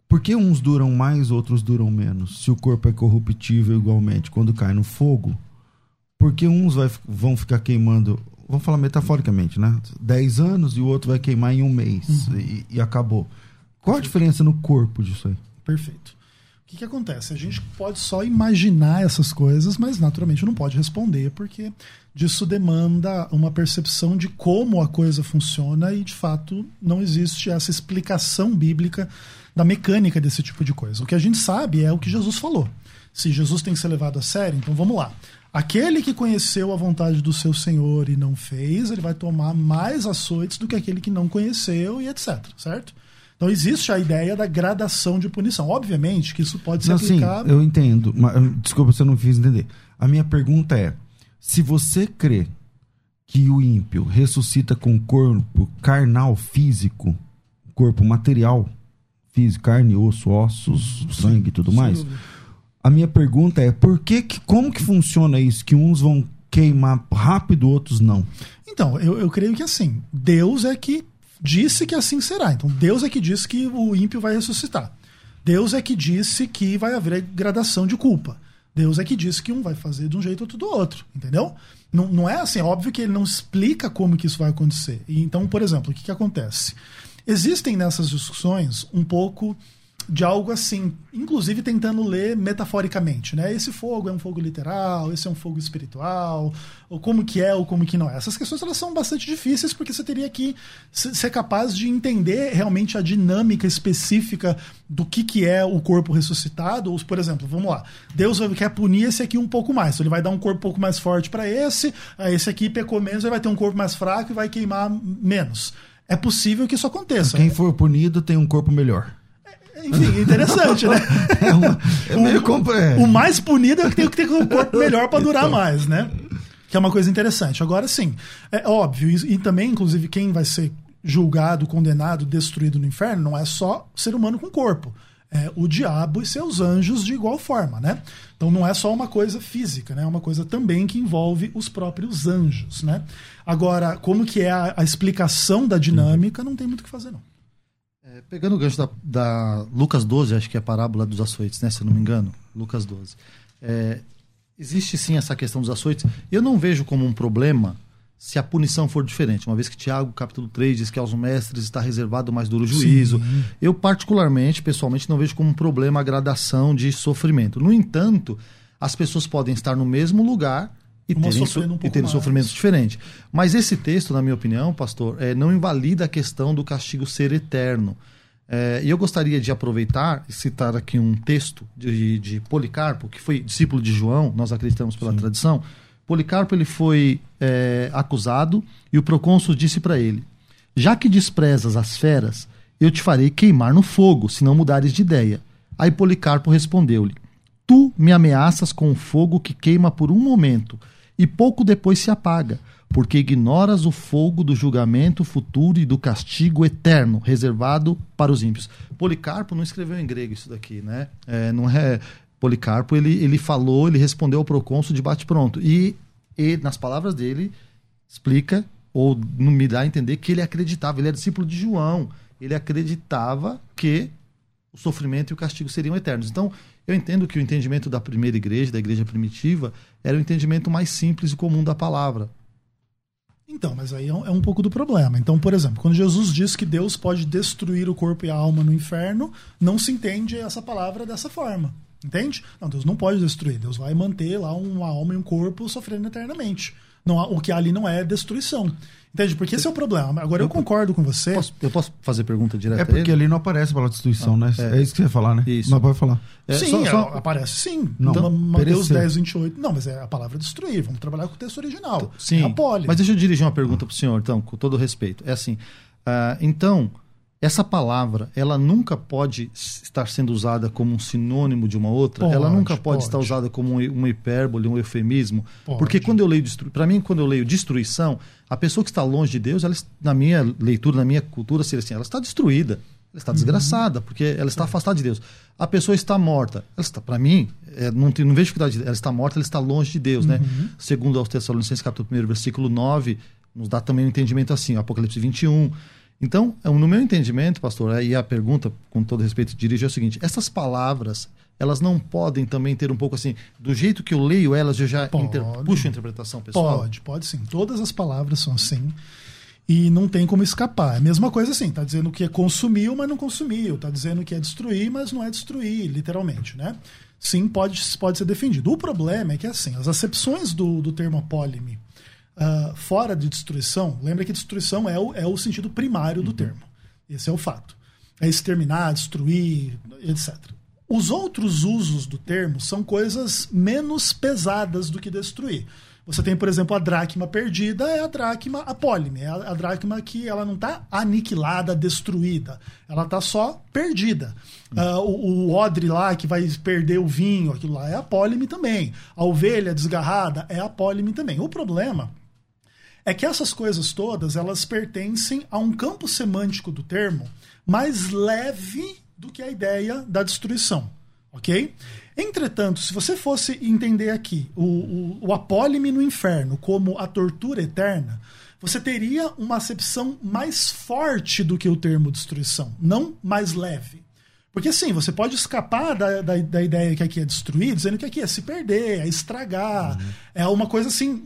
por que uns duram mais, outros duram menos? Se o corpo é corruptível igualmente, quando cai no fogo, por que uns vai, vão ficar queimando, vamos falar metaforicamente, né? 10 anos e o outro vai queimar em um mês uhum. e, e, acabou. Qual a diferença no corpo disso aí? Perfeito. Que, que acontece? A gente pode só imaginar essas coisas, mas naturalmente não pode responder, porque disso demanda uma percepção de como a coisa funciona e, de fato, não existe essa explicação bíblica da mecânica desse tipo de coisa. O que a gente sabe é o que Jesus falou. Se Jesus tem que ser levado a sério, então vamos lá. Aquele que conheceu a vontade do seu Senhor e não fez, ele vai tomar mais açoites do que aquele que não conheceu e etc, certo? Então existe a ideia da gradação de punição. Obviamente que isso pode ser não, aplicado... Sim, eu entendo. Mas, desculpa se eu não fiz entender. A minha pergunta é, se você crê que o ímpio ressuscita com corpo carnal, físico, corpo material, físico, carne, osso, ossos, sangue e tudo mais. A minha pergunta é, por que, que como que funciona isso? Que uns vão queimar rápido, outros não? Então, eu, eu creio que assim, Deus é que disse que assim será. Então, Deus é que disse que o ímpio vai ressuscitar. Deus é que disse que vai haver gradação de culpa. Deus é que disse que um vai fazer de um jeito, outro do outro, entendeu? Não, não é assim, óbvio que ele não explica como que isso vai acontecer. Então, por exemplo, o que, que acontece? Existem nessas discussões um pouco de algo assim, inclusive tentando ler metaforicamente, né? Esse fogo é um fogo literal, esse é um fogo espiritual, ou como que é ou como que não é. Essas questões elas são bastante difíceis porque você teria que ser capaz de entender realmente a dinâmica específica do que que é o corpo ressuscitado, ou por exemplo, vamos lá, Deus quer punir esse aqui um pouco mais, então ele vai dar um corpo um pouco mais forte para esse, esse aqui pecou menos, ele vai ter um corpo mais fraco e vai queimar menos é possível que isso aconteça. Quem for punido tem um corpo melhor. Enfim, interessante, né? (laughs) É, uma, é meio compre... O mais punido é que tem que ter um corpo melhor para durar então... mais, né? Que é uma coisa interessante. Agora sim, é óbvio, e, e também, inclusive, quem vai ser julgado, condenado, destruído no inferno não é só ser humano com corpo é, o diabo e seus anjos de igual forma, né? Então não é só uma coisa física, né? É uma coisa também que envolve os próprios anjos, né? Agora, como que é a, a explicação da dinâmica, não tem muito o que fazer, não. Pegando o gancho da, da, Lucas 12, acho que é a parábola dos açoites, né? Se eu não me engano, Lucas 12. É, existe sim essa questão dos açoites. Eu não vejo como um problema se a punição for diferente. Uma vez que Tiago, capítulo 3, diz que aos mestres está reservado o mais duro juízo. Sim. Eu, particularmente, pessoalmente, não vejo como um problema a gradação de sofrimento. No entanto, as pessoas podem estar no mesmo lugar e terem, um e terem sofrimentos diferentes. Mas esse texto, na minha opinião, pastor, é, não invalida a questão do castigo ser eterno. É, e eu gostaria de aproveitar e citar aqui um texto de, de Policarpo, que foi discípulo de João, nós acreditamos pela Sim. tradição Policarpo ele foi é, acusado e o procônsul disse para ele: Já que desprezas as feras, eu te farei queimar no fogo, se não mudares de ideia. Aí Policarpo respondeu-lhe: Tu me ameaças com fogo que queima por um momento e pouco depois se apaga, porque ignoras o fogo do julgamento futuro e do castigo eterno reservado para os ímpios. Policarpo não escreveu em grego isso daqui, né? É, não é Policarpo, ele, ele falou, ele respondeu ao procônsul de bate-pronto. E, e, nas palavras dele, explica, ou não me dá a entender, que ele acreditava, ele era discípulo de João, ele acreditava que o sofrimento e o castigo seriam eternos. Então, eu entendo que o entendimento da primeira igreja, da igreja primitiva, era o entendimento mais simples e comum da palavra. Então, mas aí é um, é um, pouco do problema. Então, por exemplo, quando Jesus diz que Deus pode destruir o corpo e a alma no inferno, não se entende essa palavra dessa forma. Entende? Não, Deus não pode destruir. Deus vai manter lá uma alma e um corpo sofrendo eternamente. Não, o que ali não é destruição. Entende? Porque esse é o problema. Agora eu, eu concordo com você. Posso, eu posso fazer pergunta direta? É porque ali não aparece a palavra destruição, ah, né? É. é. isso que você ia falar, né? Isso. Não pode falar. É, sim, só, só... aparece sim. Não, então, Mateus 10, 28. Não, mas é a palavra destruir. Vamos trabalhar com o texto original. Sim. É a poli. Mas deixa eu dirigir uma pergunta para o senhor, então, com todo respeito. É assim. Uh, então, essa palavra, ela nunca pode estar sendo usada como um sinônimo de uma outra, pode, ela nunca pode, pode, estar usada como um, hipérbole, um eufemismo, pode. porque quando eu leio para mim quando eu leio destruição, a pessoa que está longe de Deus, ela, na minha leitura, na minha cultura, seria assim, ela está destruída, ela está uhum. desgraçada, porque ela está afastada de Deus. A pessoa está morta, ela está, para mim, é, não, tem, não vejo dificuldade, ela está morta, ela está longe de Deus, né? uhum. né? Segundo aos Tessalonicenses capítulo 1, versículo 9, nos dá também um entendimento assim, Apocalipse 21, então, é no meu entendimento, pastor, aí a pergunta, com todo respeito, dirige é o seguinte: essas palavras, elas não podem também ter um pouco assim, do jeito que eu leio elas, eu já inter... puxo a interpretação pessoal? Pode, pode sim. Todas as palavras são assim. E não tem como escapar. É a mesma coisa assim, tá dizendo que é consumiu, mas não consumiu. Tá dizendo que é destruir, mas não é destruir, literalmente, né? Sim, pode, pode ser defendido. O problema é que, assim, as acepções do, do termo apólime, uh, fora de destruição, lembra que destruição é o, é o sentido primário do uhum. termo. Esse é o fato. É exterminar, destruir, etc. Os outros usos do termo são coisas menos pesadas do que destruir. Você tem, por exemplo, a dracma perdida, é a dracma apólime, é a, a dracma que ela não está aniquilada, destruída, ela está só perdida. Uh, o, o, odre lá que vai perder o vinho, aquilo lá é apólime também. A ovelha desgarrada é apólime também. O problema é que essas coisas todas elas pertencem a um campo semântico do termo mais leve do que a ideia da destruição, ok? Entretanto, se você fosse entender aqui o, o, o apólime no inferno como a tortura eterna, você teria uma acepção mais forte do que o termo destruição, não mais leve. Porque assim, você pode escapar da, da, da, ideia que aqui é destruir, dizendo que aqui é se perder, é estragar. Uhum. É uma coisa assim.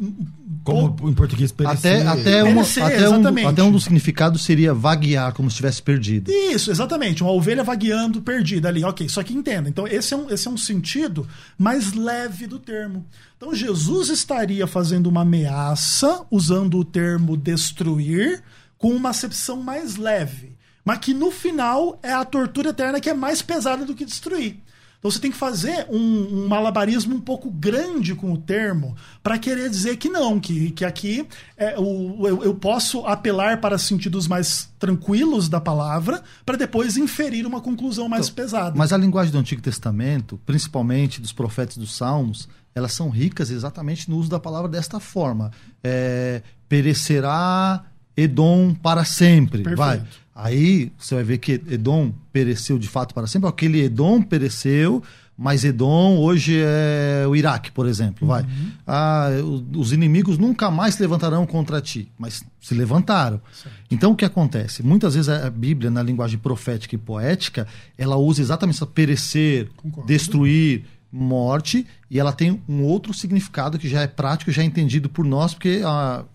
Como em português perecer. Até, até, uma, perecer, até, um, até um dos significados seria vaguear, como se tivesse perdido. Isso, exatamente. Uma ovelha vagueando perdida ali. Ok, só que entenda. Então, esse é um, esse é um sentido mais leve do termo. Então, Jesus estaria fazendo uma ameaça, usando o termo destruir, com uma acepção mais leve mas que no final é a tortura eterna que é mais pesada do que destruir. Então você tem que fazer um, um malabarismo um pouco grande com o termo para querer dizer que não, que, que aqui é, o, eu, eu posso apelar para sentidos mais tranquilos da palavra para depois inferir uma conclusão mais então, pesada. Mas a linguagem do Antigo Testamento, principalmente dos profetas dos Salmos, elas são ricas exatamente no uso da palavra desta forma. É, perecerá Edom para sempre. Perfeito. Vai. Aí você vai ver que Edom pereceu de fato para sempre. Aquele Edom pereceu, mas Edom hoje é o Iraque, por exemplo. Vai. Uhum. Ah, os inimigos nunca mais se levantarão contra ti, mas se levantaram. Certo. Então o que acontece? Muitas vezes a Bíblia, na linguagem profética e poética, ela usa exatamente isso: perecer, Concordo. destruir, morte, e ela tem um outro significado que já é prático, já é entendido por nós, porque a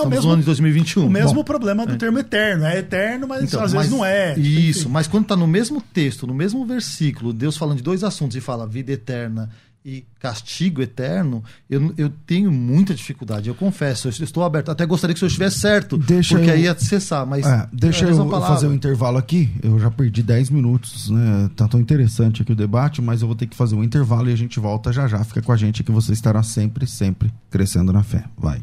é o mesmo, no ano de 2021. O mesmo Bom, problema do é. termo eterno. É eterno, mas então, às mas, vezes não é. Isso, enfim. mas quando está no mesmo texto, no mesmo versículo, Deus falando de dois assuntos e fala vida eterna e castigo eterno, eu, eu tenho muita dificuldade, eu confesso, eu estou aberto. Até gostaria que o senhor estivesse certo, deixa porque eu, aí ia cessar, mas. É, deixa é eu fazer um intervalo aqui. Eu já perdi 10 minutos, né? Tá tão interessante aqui o debate, mas eu vou ter que fazer um intervalo e a gente volta já já. Fica com a gente que você estará sempre, sempre crescendo na fé. Vai.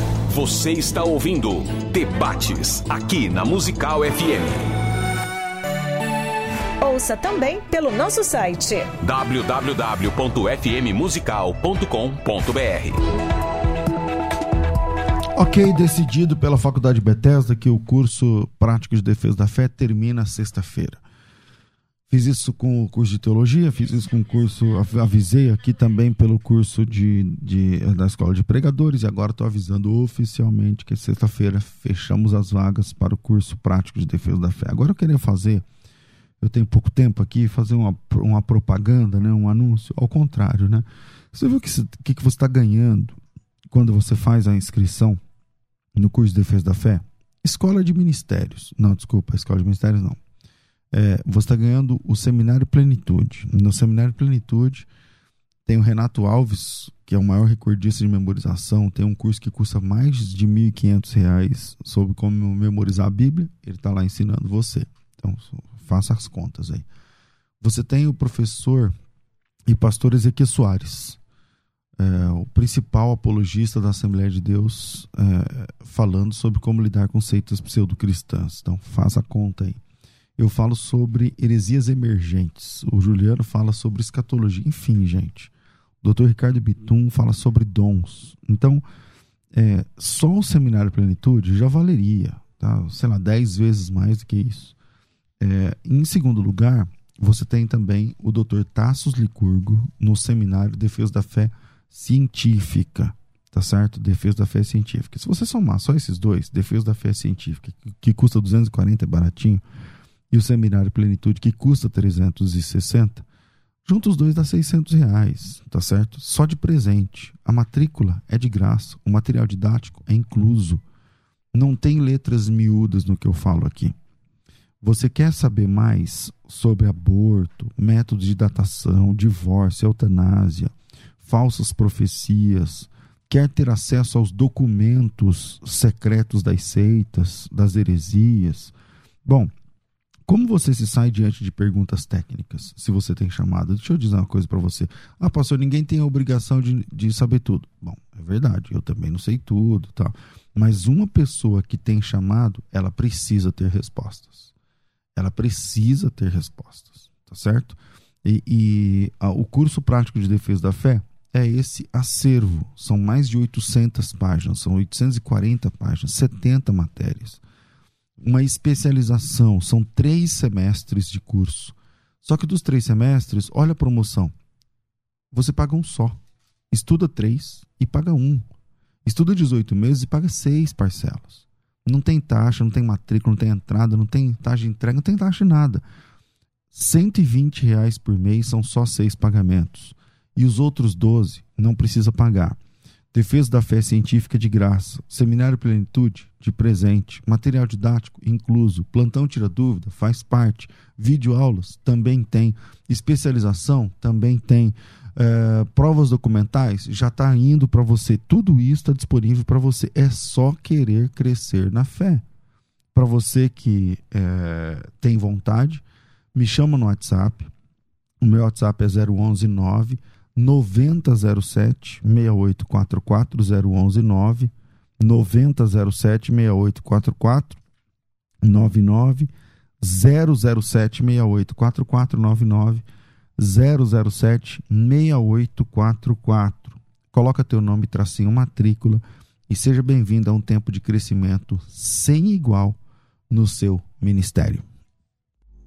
Você está ouvindo Debates aqui na Musical FM. Ouça também pelo nosso site www.fmmusical.com.br. Ok, decidido pela Faculdade Bethesda que o curso Prático de Defesa da Fé termina sexta-feira. Fiz isso com o curso de teologia, fiz isso com o curso, avisei aqui também pelo curso de, de da Escola de Pregadores e agora estou avisando oficialmente que sexta-feira fechamos as vagas para o curso prático de defesa da fé. Agora eu queria fazer, eu tenho pouco tempo aqui, fazer uma, uma propaganda, né, um anúncio, ao contrário, né? Você viu o que, que, que você está ganhando quando você faz a inscrição no curso de defesa da fé? Escola de Ministérios. Não, desculpa, Escola de Ministérios não é, você está ganhando o Seminário Plenitude. No Seminário Plenitude tem o Renato Alves, que é o maior recordista de memorização, tem um curso que custa mais de R$ 1.500 sobre como memorizar a Bíblia. Ele está lá ensinando você. Então, faça as contas aí. Você tem o professor e pastor Ezequiel Soares, é, o principal apologista da Assembleia de Deus, é, falando sobre como lidar com seitas pseudo-cristãs. Então, faça a conta aí eu falo sobre heresias emergentes. O Juliano fala sobre escatologia. Enfim, gente. O Dr. Ricardo Bitum fala sobre dons. Então, é, só o Seminário Plenitude já valeria, tá? sei lá, dez vezes mais do que isso. É, em segundo lugar, você tem também o Dr. Tassos Licurgo no Seminário Defesa da Fé Científica, tá certo? Defesa da Fé Científica. Se você somar só esses dois, Defesa da Fé Científica, que custa 240, é baratinho, e o Seminário Plenitude, que custa 360, juntos os dois dá 600 reais, tá certo? Só de presente. A matrícula é de graça, o material didático é incluso. Não tem letras miúdas no que eu falo aqui. Você quer saber mais sobre aborto, métodos de datação, divórcio, eutanásia, falsas profecias, quer ter acesso aos documentos secretos das seitas, das heresias? Bom, como você se sai diante de perguntas técnicas, se você tem chamado? Deixa eu dizer uma coisa para você. Ah, pastor, ninguém tem a obrigação de, de saber tudo. Bom, é verdade, eu também não sei tudo, tal. Mas uma pessoa que tem chamado, ela precisa ter respostas. Ela precisa ter respostas, tá certo? E, e a, o curso prático de defesa da fé é esse acervo. São mais de 800 páginas, são 840 páginas, 70 matérias uma especialização, são três semestres de curso. Só que dos três semestres, olha a promoção. Você paga um só. Estuda três e paga um. Estuda 18 meses e paga seis parcelas. Não tem taxa, não tem matrícula, não tem entrada, não tem taxa de entrega, não tem taxa de nada. 120 reais por mês são só seis pagamentos. E os outros 12 não precisa pagar. Defesa da fé científica de graça, seminário plenitude de presente, material didático incluso, plantão tira dúvida faz parte, vídeo aulas também tem, especialização também tem, é, provas documentais já está indo para você, tudo isso está disponível para você, é só querer crescer na fé. Para você que é, tem vontade, me chama no WhatsApp, o meu WhatsApp é 0119 9007 6844 0119 9007 6844 99 007 6844 99 007 6844 Coloca teu nome, tracinho, matrícula e seja bem-vindo a um tempo de crescimento sem igual no seu ministério.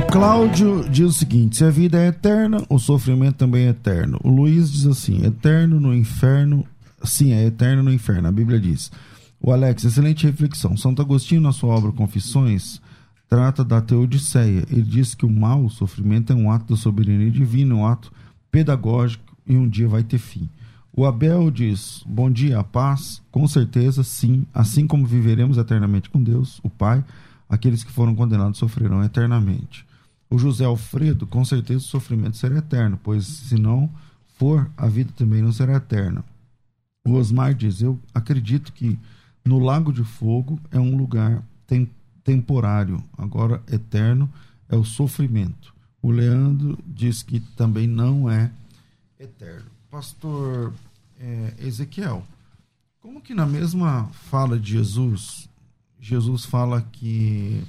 O Cláudio diz o seguinte: se a vida é eterna, o sofrimento também é eterno. O Luiz diz assim: eterno no inferno. Sim, é eterno no inferno. A Bíblia diz. O Alex, excelente reflexão. Santo Agostinho, na sua obra Confissões, trata da teodiceia. Ele diz que o mal, o sofrimento, é um ato da soberania divina, um ato pedagógico e um dia vai ter fim. O Abel diz: Bom dia, a paz. Com certeza, sim. Assim como viveremos eternamente com Deus, o Pai, aqueles que foram condenados sofrerão eternamente. O José Alfredo, com certeza o sofrimento será eterno, pois se não for, a vida também não será eterna. O Osmar diz: Eu acredito que no Lago de Fogo é um lugar tem, temporário, agora eterno é o sofrimento. O Leandro diz que também não é eterno. Pastor é, Ezequiel, como que na mesma fala de Jesus, Jesus fala que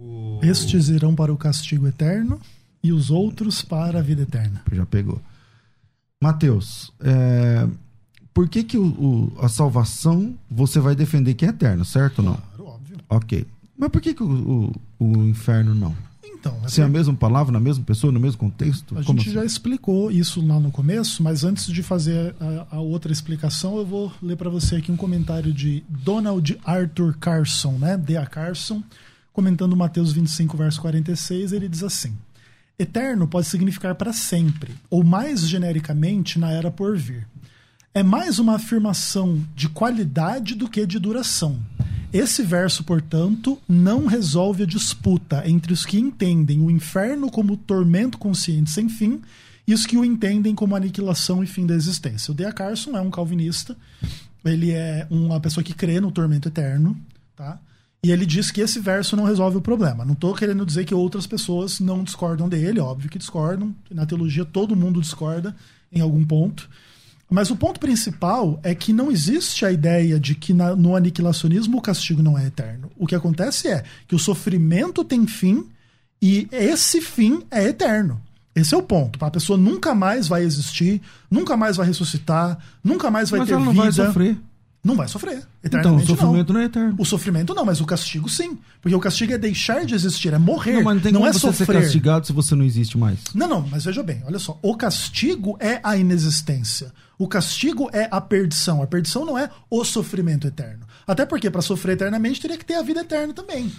o... Estes irão para o castigo eterno e os outros para a vida eterna. Já pegou. Mateus, é, por que, que o, o, a salvação você vai defender que é eterno, certo ou não? Claro, óbvio. Ok. Mas por que, que o, o, o inferno não? Então, Se é a mesma palavra, na mesma pessoa, no mesmo contexto? A Como gente assim? já explicou isso lá no começo, mas antes de fazer a, a outra explicação, eu vou ler para você aqui um comentário de Donald Arthur Carson, né? D.A. Carson, comentando Mateus 25, verso 46, ele diz assim: Eterno pode significar para sempre, ou mais genericamente, na era por vir. É mais uma afirmação de qualidade do que de duração. Esse verso, portanto, não resolve a disputa entre os que entendem o inferno como tormento consciente sem fim e os que o entendem como aniquilação e fim da existência. O D.A. Carson é um calvinista, ele é uma pessoa que crê no tormento eterno, tá? E ele diz que esse verso não resolve o problema. Não estou querendo dizer que outras pessoas não discordam dele, óbvio que discordam. Na teologia todo mundo discorda em algum ponto. Mas o ponto principal é que não existe a ideia de que na, no aniquilacionismo o castigo não é eterno. O que acontece é que o sofrimento tem fim e esse fim é eterno. Esse é o ponto. A pessoa nunca mais vai existir, nunca mais vai ressuscitar, nunca mais vai Mas ter ela não vida. vai sofrer. Não vai sofrer. Então, o Eternamente sofrimento não. não é eterno. O sofrimento não, mas o castigo sim. Porque o castigo é deixar de existir, é morrer. Não, mas não tem não como é você ser sofrer. castigado se você não existe mais. Não, não, mas veja bem, olha só. O castigo é a inexistência. O castigo é a perdição. A perdição não é o sofrimento eterno. Até porque para sofrer eternamente teria que ter a vida eterna também.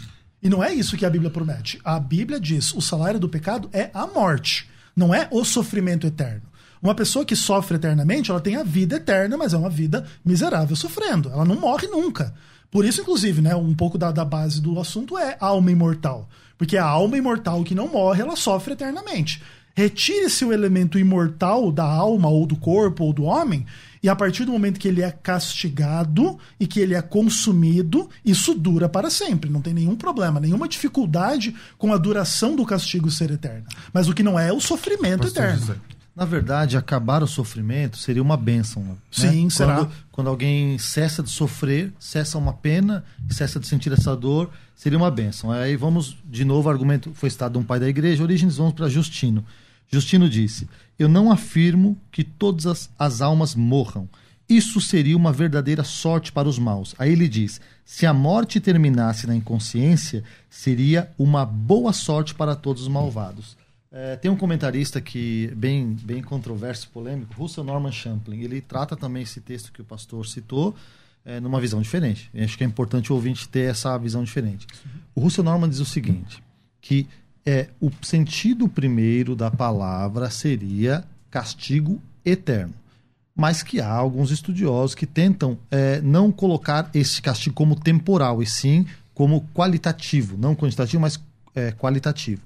E não é isso que a Bíblia promete. A Bíblia diz: o salário do pecado é a morte, não é o sofrimento eterno. Uma pessoa que sofre eternamente, ela tem a vida eterna, mas é uma vida miserável sofrendo. Ela não morre nunca. Por isso, inclusive, né, um pouco da, da base do assunto é alma imortal. Porque a alma imortal que não morre, ela sofre eternamente. Retire-se o elemento imortal da alma, ou do corpo, ou do homem, e a partir do momento que ele é castigado e que ele é consumido, isso dura para sempre. Não tem nenhum problema, nenhuma dificuldade com a duração do castigo ser eterna. Mas o que não é é o sofrimento Pastor eterno. José. Na verdade, acabar o sofrimento seria uma bênção. né? Sim, será. Quando, quando alguém cessa de sofrer, cessa uma pena, cessa de sentir essa dor, seria uma bênção. Aí vamos, de novo, o argumento foi citado de um pai da igreja, Origens, vamos para Justino. Justino disse: Eu não afirmo que todas as, as almas morram. Isso seria uma verdadeira sorte para os maus. Aí ele diz: se a morte terminasse na inconsciência, seria uma boa sorte para todos os malvados. É, tem um comentarista que bem bem controverso, polêmico, Russell Norman Champlin. Ele trata também esse texto que o pastor citou é, numa visão diferente. Eu acho que é importante o ouvinte ter essa visão diferente. O Russell Norman diz o seguinte, que é o sentido primeiro da palavra seria castigo eterno. mas que há alguns estudiosos que tentam é, não colocar esse castigo como temporal, e sim como qualitativo, não quantitativo, mas é, qualitativo.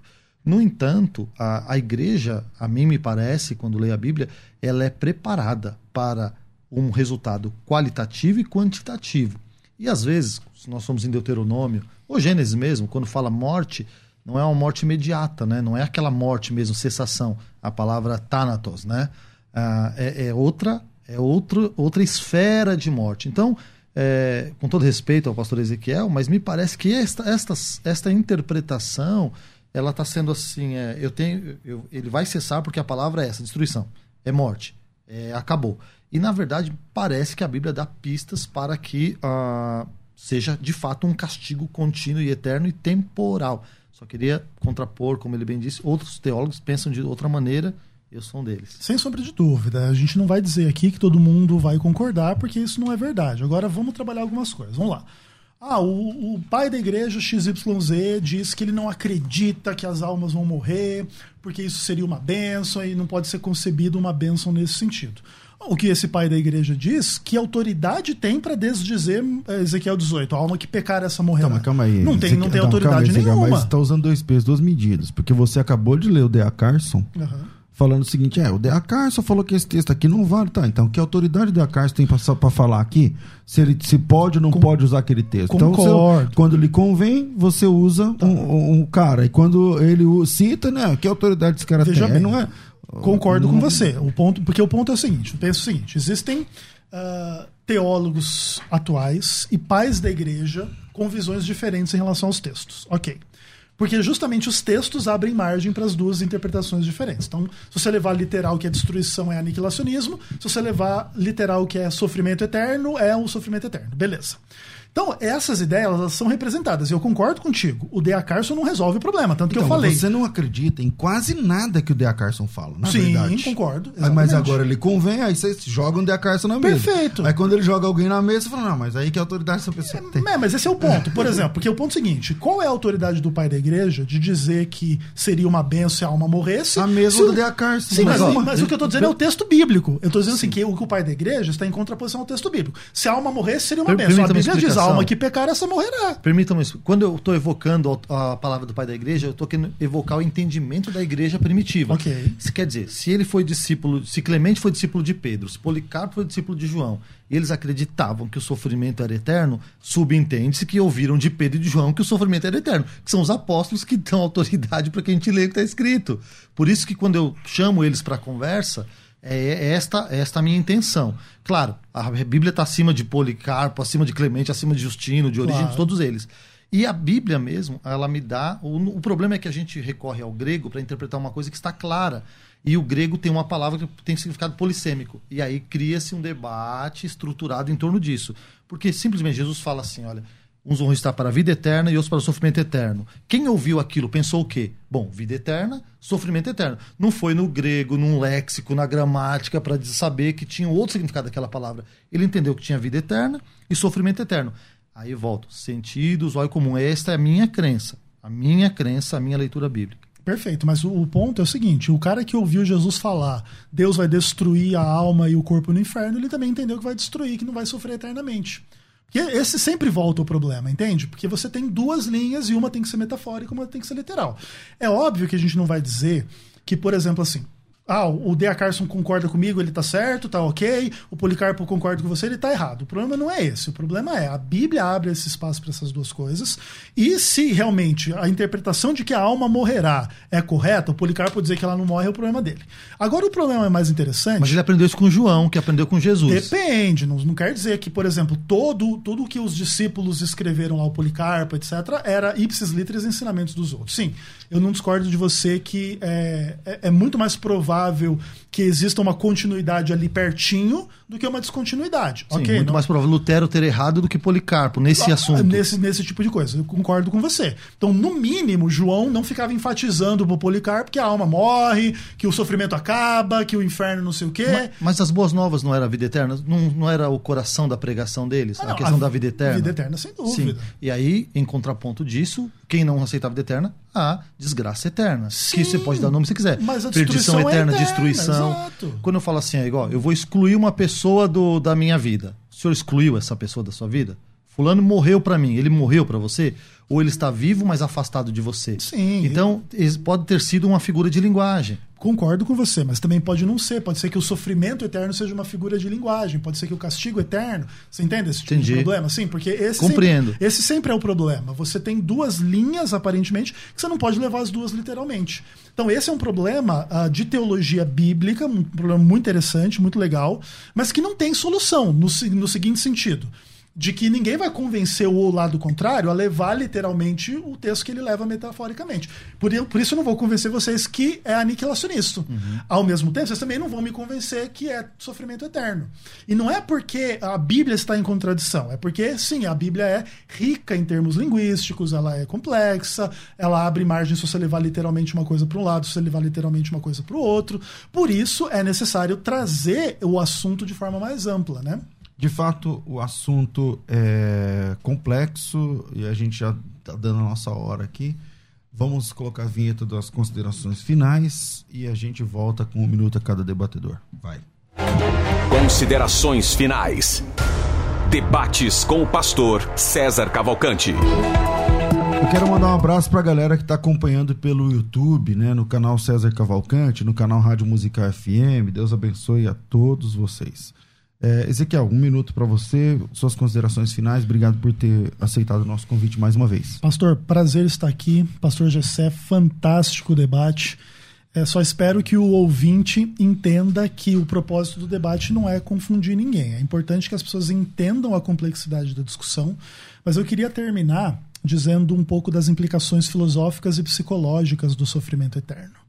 No entanto, a, a igreja, a mim me parece, quando leio a Bíblia, ela é preparada para um resultado qualitativo e quantitativo. E às vezes, se nós somos em Deuteronômio, ou Gênesis mesmo, quando fala morte, não é uma morte imediata, né? não é aquela morte mesmo, cessação, a palavra thanatos, né? Ah, é, é, outra é outro, outra esfera de morte. Então, é, com todo respeito ao pastor Ezequiel, mas me parece que esta, esta, esta interpretação ela está sendo assim, é, eu tenho, eu, ele vai cessar porque a palavra é essa, destruição, é morte, é, acabou. E na verdade parece que a Bíblia dá pistas para que uh, seja de fato um castigo contínuo e eterno e temporal. Só queria contrapor, como ele bem disse, outros teólogos pensam de outra maneira eu sou um deles. Sem sombra de dúvida. A gente não vai dizer aqui que todo mundo vai concordar, porque isso não é verdade. Agora vamos trabalhar algumas coisas. Vamos lá. Ah, o, o, pai da igreja XYZ diz que ele não acredita que as almas vão morrer, porque isso seria uma bênção e não pode ser concebido uma bênção nesse sentido. O que esse pai da igreja diz, que autoridade tem para desdizer eh, Ezequiel 18, a alma que pecar essa morrerá. Então, calma aí. Não tem, não tem autoridade aí, nenhuma. Mas está usando dois pesos, duas medidas, porque você acabou de ler o D.A. Carson, uhum falando o seguinte: é, o DA Carson falou que esse texto aqui não vale, tá? Então, que autoridade o DA Carson tem para falar aqui se ele se pode ou não Com, pode usar aquele texto? Concordo. Então, quando lhe convém, você usa tá. um, um, cara. E quando ele cita, né? Que autoridade esse cara Veja tem? Bem, não é. Concordo não... com você. O ponto, porque o ponto é o seguinte: eu penso o seguinte: existem uh, teólogos atuais e pais da igreja com visões diferentes em relação aos textos. Ok. Porque justamente os textos abrem margem para as duas interpretações diferentes. Então, se você levar literal que é destruição, é aniquilacionismo. Se você levar literal que é sofrimento eterno, é o sofrimento eterno. Beleza. Então, essas ideias elas são representadas. E eu concordo contigo. O D.A. Carson não resolve o problema, tanto que então, eu falei. Você não acredita em quase nada que o D.A. Carson fala, na Sim, verdade. concordo. Exatamente. Mas agora ele convém, aí você joga um D.A. Carson na mesa. Perfeito. Aí quando ele joga alguém na mesa, você fala, não, mas aí que autoridade essa pessoa é, tem? É, mas esse é o ponto. Por exemplo, porque o ponto é o seguinte: qual é a autoridade do pai da igreja de dizer que seria uma benção se a alma morresse? A mesma do D.A. Carson. Sim, mas, mas, mas, o que eu estou dizendo é o texto bíblico. Eu estou dizendo assim, que o, que o pai da igreja está em contraposição ao texto bíblico. Se a alma morresse, seria uma benção. A Bíblia diz alma que pecar, essa morrerá. Permitam-me isso. Quando eu estou evocando a palavra do pai da igreja, eu estou querendo evocar o entendimento da igreja primitiva. Ok. Isso quer dizer, se ele foi discípulo, se Clemente foi discípulo de Pedro, se Policarpo foi discípulo de João, e eles acreditavam que o sofrimento era eterno, subentende-se que ouviram de Pedro e de João que o sofrimento era eterno, que são os apóstolos que dão autoridade para que a gente lê o que está escrito. Por isso que quando eu chamo eles para conversa, é, é esta, é esta a minha intenção. Claro, a Bíblia está acima de Policarpo, acima de Clemente, acima de Justino, de Origem, claro. todos eles. E a Bíblia mesmo, ela me dá. O, o problema é que a gente recorre ao grego para interpretar uma coisa que está clara. E o grego tem uma palavra que tem significado polissêmico. E aí cria-se um debate estruturado em torno disso. Porque simplesmente Jesus fala assim: olha, Uns vão estar para a vida eterna e outros para o sofrimento eterno. Quem ouviu aquilo pensou o quê? Bom, vida eterna, sofrimento eterno. Não foi no grego, num léxico, na gramática, para saber que tinha outro significado daquela palavra. Ele entendeu que tinha vida eterna e sofrimento eterno. Aí volto. Sentidos, olha comum. Esta é a minha crença. A minha crença, a minha leitura bíblica. Perfeito, mas o, ponto é o seguinte: o cara que ouviu Jesus falar, Deus vai destruir a alma e o corpo no inferno, ele também entendeu que vai destruir, que não vai sofrer eternamente. Porque esse sempre volta o problema, entende? Porque você tem duas linhas e uma tem que ser metafórica e uma tem que ser literal. É óbvio que a gente não vai dizer que, por exemplo, assim, ah, o Dea Carson concorda comigo, ele tá certo, tá ok. O Policarpo concorda com você, ele tá errado. O problema não é esse. O problema é a Bíblia abre esse espaço para essas duas coisas. E se realmente a interpretação de que a alma morrerá é correta, o Policarpo dizer que ela não morre é o problema dele. Agora o problema é mais interessante. Mas ele aprendeu isso com João, que aprendeu com Jesus. Depende. Não, não quer dizer que, por exemplo, todo tudo que os discípulos escreveram lá, o Policarpo, etc., era ipsis literis ensinamentos dos outros. Sim, eu não discordo de você que é, é, é muito mais provável provável que exista uma continuidade ali pertinho do que uma descontinuidade. Sim, okay? muito não... mais provável Lutero ter errado do que Policarpo nesse ah, assunto. Nesse, nesse tipo de coisa. Eu concordo com você. Então, no mínimo, João não ficava enfatizando pro Policarpo que a alma morre, que o sofrimento acaba, que o inferno não sei o quê. Mas, mas as boas novas não era a vida eterna? Não, não era o coração da pregação deles? Ah, não, a questão a da vida eterna? Vida eterna, sem dúvida. Sim. E aí, em contraponto disso, quem não aceita a vida eterna a desgraça eterna. Sim, que você pode dar o nome se quiser. mas a Perdição destruição é eterna, eterna, destruição. Exato. Quando eu falo assim, é igual, eu vou excluir uma pessoa do, da minha vida. O senhor excluiu essa pessoa da sua vida? Fulano morreu pra mim, ele morreu pra você? Ou ele está vivo, mas afastado de você? Sim. Então, pode ter sido uma figura de linguagem. Concordo com você, mas também pode não ser. Pode ser que o sofrimento eterno seja uma figura de linguagem. Pode ser que o castigo eterno. Você entende esse tipo Entendi. de problema? Sim, porque esse Compreendo. Sempre, esse sempre é o problema. Você tem duas linhas, aparentemente, que você não pode levar as duas literalmente. Então, esse é um problema ah, de teologia bíblica, um problema muito interessante, muito legal, mas que não tem solução no, no seguinte sentido. De que ninguém vai convencer o lado contrário a levar literalmente o texto que ele leva metaforicamente. Por, por isso eu não vou convencer vocês que é aniquilacionista. Ao mesmo tempo, vocês também não vão me convencer que é sofrimento eterno. E não é porque a Bíblia está em contradição, é porque, sim, a Bíblia é rica em termos linguísticos, ela é complexa, ela abre margem se você levar literalmente uma coisa para um lado, se você levar literalmente uma coisa para o outro. Por isso é necessário trazer o assunto de forma mais ampla, né? De fato, o assunto é complexo e a gente já está dando a nossa hora aqui. Vamos colocar a vinheta das considerações finais e a gente volta com um minuto a cada debatedor. Vai. Considerações finais. Debates com o pastor César Cavalcante. Eu quero mandar um abraço pra galera que tá acompanhando pelo YouTube, né? No canal César Cavalcante, no canal Rádio Musical FM. Deus abençoe a todos vocês. É, Ezequiel, um minuto pra você, suas considerações finais. Obrigado por ter aceitado o nosso convite mais uma vez. Pastor, prazer estar aqui. Pastor Gessé, fantástico debate. É, só espero que o ouvinte entenda que o propósito do debate não é confundir ninguém. É importante que as pessoas entendam a complexidade da discussão. Mas eu queria terminar dizendo um pouco das implicações filosóficas e psicológicas do sofrimento eterno.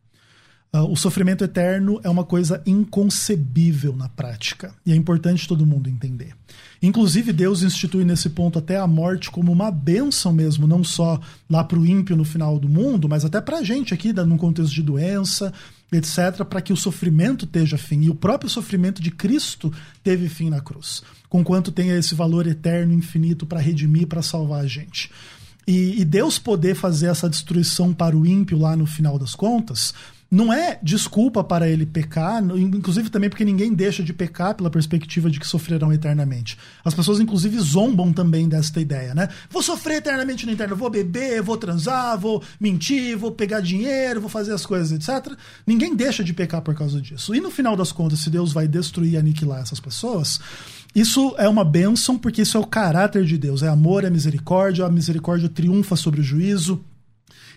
Ah, o sofrimento eterno é uma coisa inconcebível na prática. E é importante todo mundo entender. Inclusive, Deus institui nesse ponto até a morte como uma bênção mesmo, não só lá para o ímpio no final do mundo, mas até para a gente aqui, num contexto de doença, etc., para que o sofrimento esteja fim. E o próprio sofrimento de Cristo teve fim na cruz, conquanto tenha esse valor eterno, infinito, para redimir, para salvar a gente. E, e Deus poder fazer essa destruição para o ímpio lá no final das contas, não é desculpa para ele pecar, inclusive também porque ninguém deixa de pecar pela perspectiva de que sofrerão eternamente. As pessoas, inclusive, zombam também desta ideia, né? Vou sofrer eternamente no inferno, vou beber, vou transar, vou mentir, vou pegar dinheiro, vou fazer as coisas, etc. Ninguém deixa de pecar por causa disso. E no final das contas, se Deus vai destruir e aniquilar essas pessoas, isso é uma bênção porque isso é o caráter de Deus, é amor, é misericórdia, a misericórdia triunfa sobre o juízo.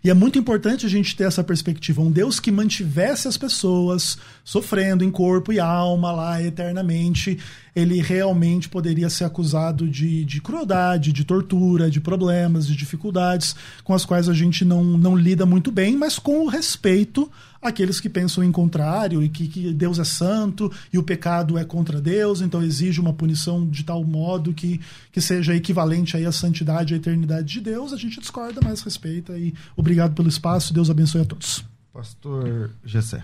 E é muito importante a gente ter essa perspectiva. Um Deus que mantivesse as pessoas sofrendo em corpo e alma lá eternamente, ele realmente poderia ser acusado de, de crueldade, de tortura, de problemas, de dificuldades com as quais a gente não, não lida muito bem, mas com o respeito àqueles que pensam em contrário e que, que Deus é santo e o pecado é contra Deus, então exige uma punição de tal modo que, que seja equivalente aí à santidade e à eternidade de Deus. A gente discorda, mas respeita e obrigado pelo espaço. Deus abençoe a todos. Pastor Gessé.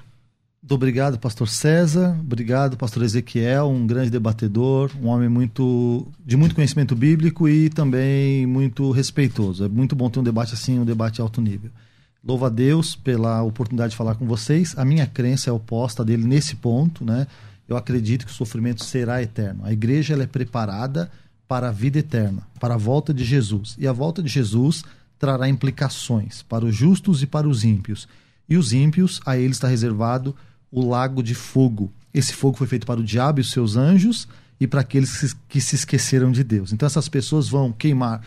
Muito obrigado, pastor César. Obrigado, pastor Ezequiel, um grande debatedor, um homem muito de muito conhecimento bíblico e também muito respeitoso. É muito bom ter um debate assim, um debate alto nível. Louvo a Deus pela oportunidade de falar com vocês. A minha crença é oposta dele nesse ponto, né? Eu acredito que o sofrimento será eterno. A igreja ela é preparada para a vida eterna, para a volta de Jesus. E a volta de Jesus trará implicações para os justos e para os ímpios. E os ímpios, a eles está reservado o lago de fogo. Esse fogo foi feito para o diabo e os seus anjos e para aqueles que se- que se esqueceram de Deus. Então essas pessoas vão queimar,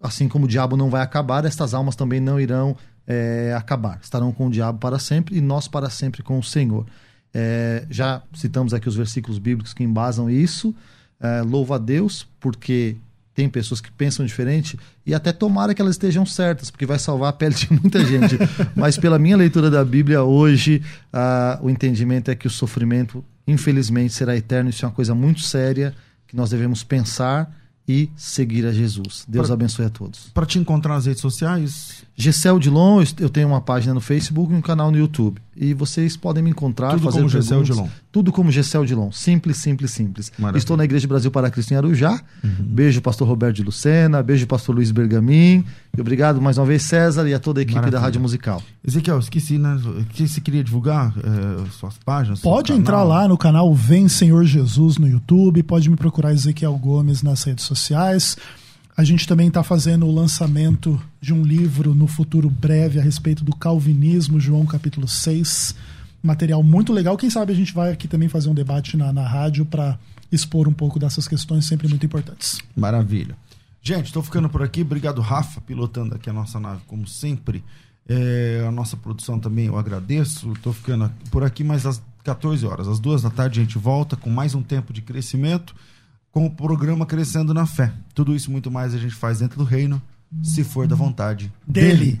assim como o diabo não vai acabar, estas almas também não irão é, acabar. Estarão com o diabo para sempre e nós para sempre com o Senhor. É, já citamos aqui os versículos bíblicos que embasam isso. É, louvo a Deus porque tem pessoas que pensam diferente e até tomara que elas estejam certas, porque vai salvar a pele de muita gente. (laughs) Mas pela minha leitura da Bíblia hoje, ah, o entendimento é que o sofrimento, infelizmente, será eterno. Isso é uma coisa muito séria que nós devemos pensar e seguir a Jesus. Deus Pra- abençoe a todos. Para te encontrar nas redes sociais, Gessel Dilon, eu tenho uma página no Facebook e um canal no YouTube. E vocês podem me encontrar, tudo fazer como Gessel perguntas. Dilon. Tudo como Gessel Dilon. Simples, simples, simples. Maravilha. Estou na Igreja Brasil para Cristo em Arujá. Beijo, pastor Roberto de Lucena. Beijo, pastor Luiz Bergamin. E obrigado mais uma vez, César, e a toda a equipe Maravilha. da Rádio Musical. Ezequiel, esqueci, né? Que você queria divulgar eh, suas páginas? seu Pode canal? entrar lá no canal Vem Senhor Jesus no YouTube, pode me procurar Ezequiel Gomes nas redes sociais. A gente também está fazendo o lançamento de um livro no futuro breve a respeito do calvinismo, João capítulo 6. Material muito legal. Quem sabe a gente vai aqui também fazer um debate na, na rádio para expor um pouco dessas questões sempre muito importantes. Maravilha. Gente, estou ficando por aqui. Obrigado, Rafa, pilotando aqui a nossa nave, como sempre. É, a nossa produção também eu agradeço. Estou ficando por aqui, mas às 14 horas, às duas da tarde, a gente volta com mais um tempo de crescimento, com o programa Crescendo na Fé. Tudo isso e muito mais a gente faz dentro do reino, se for da vontade Dele.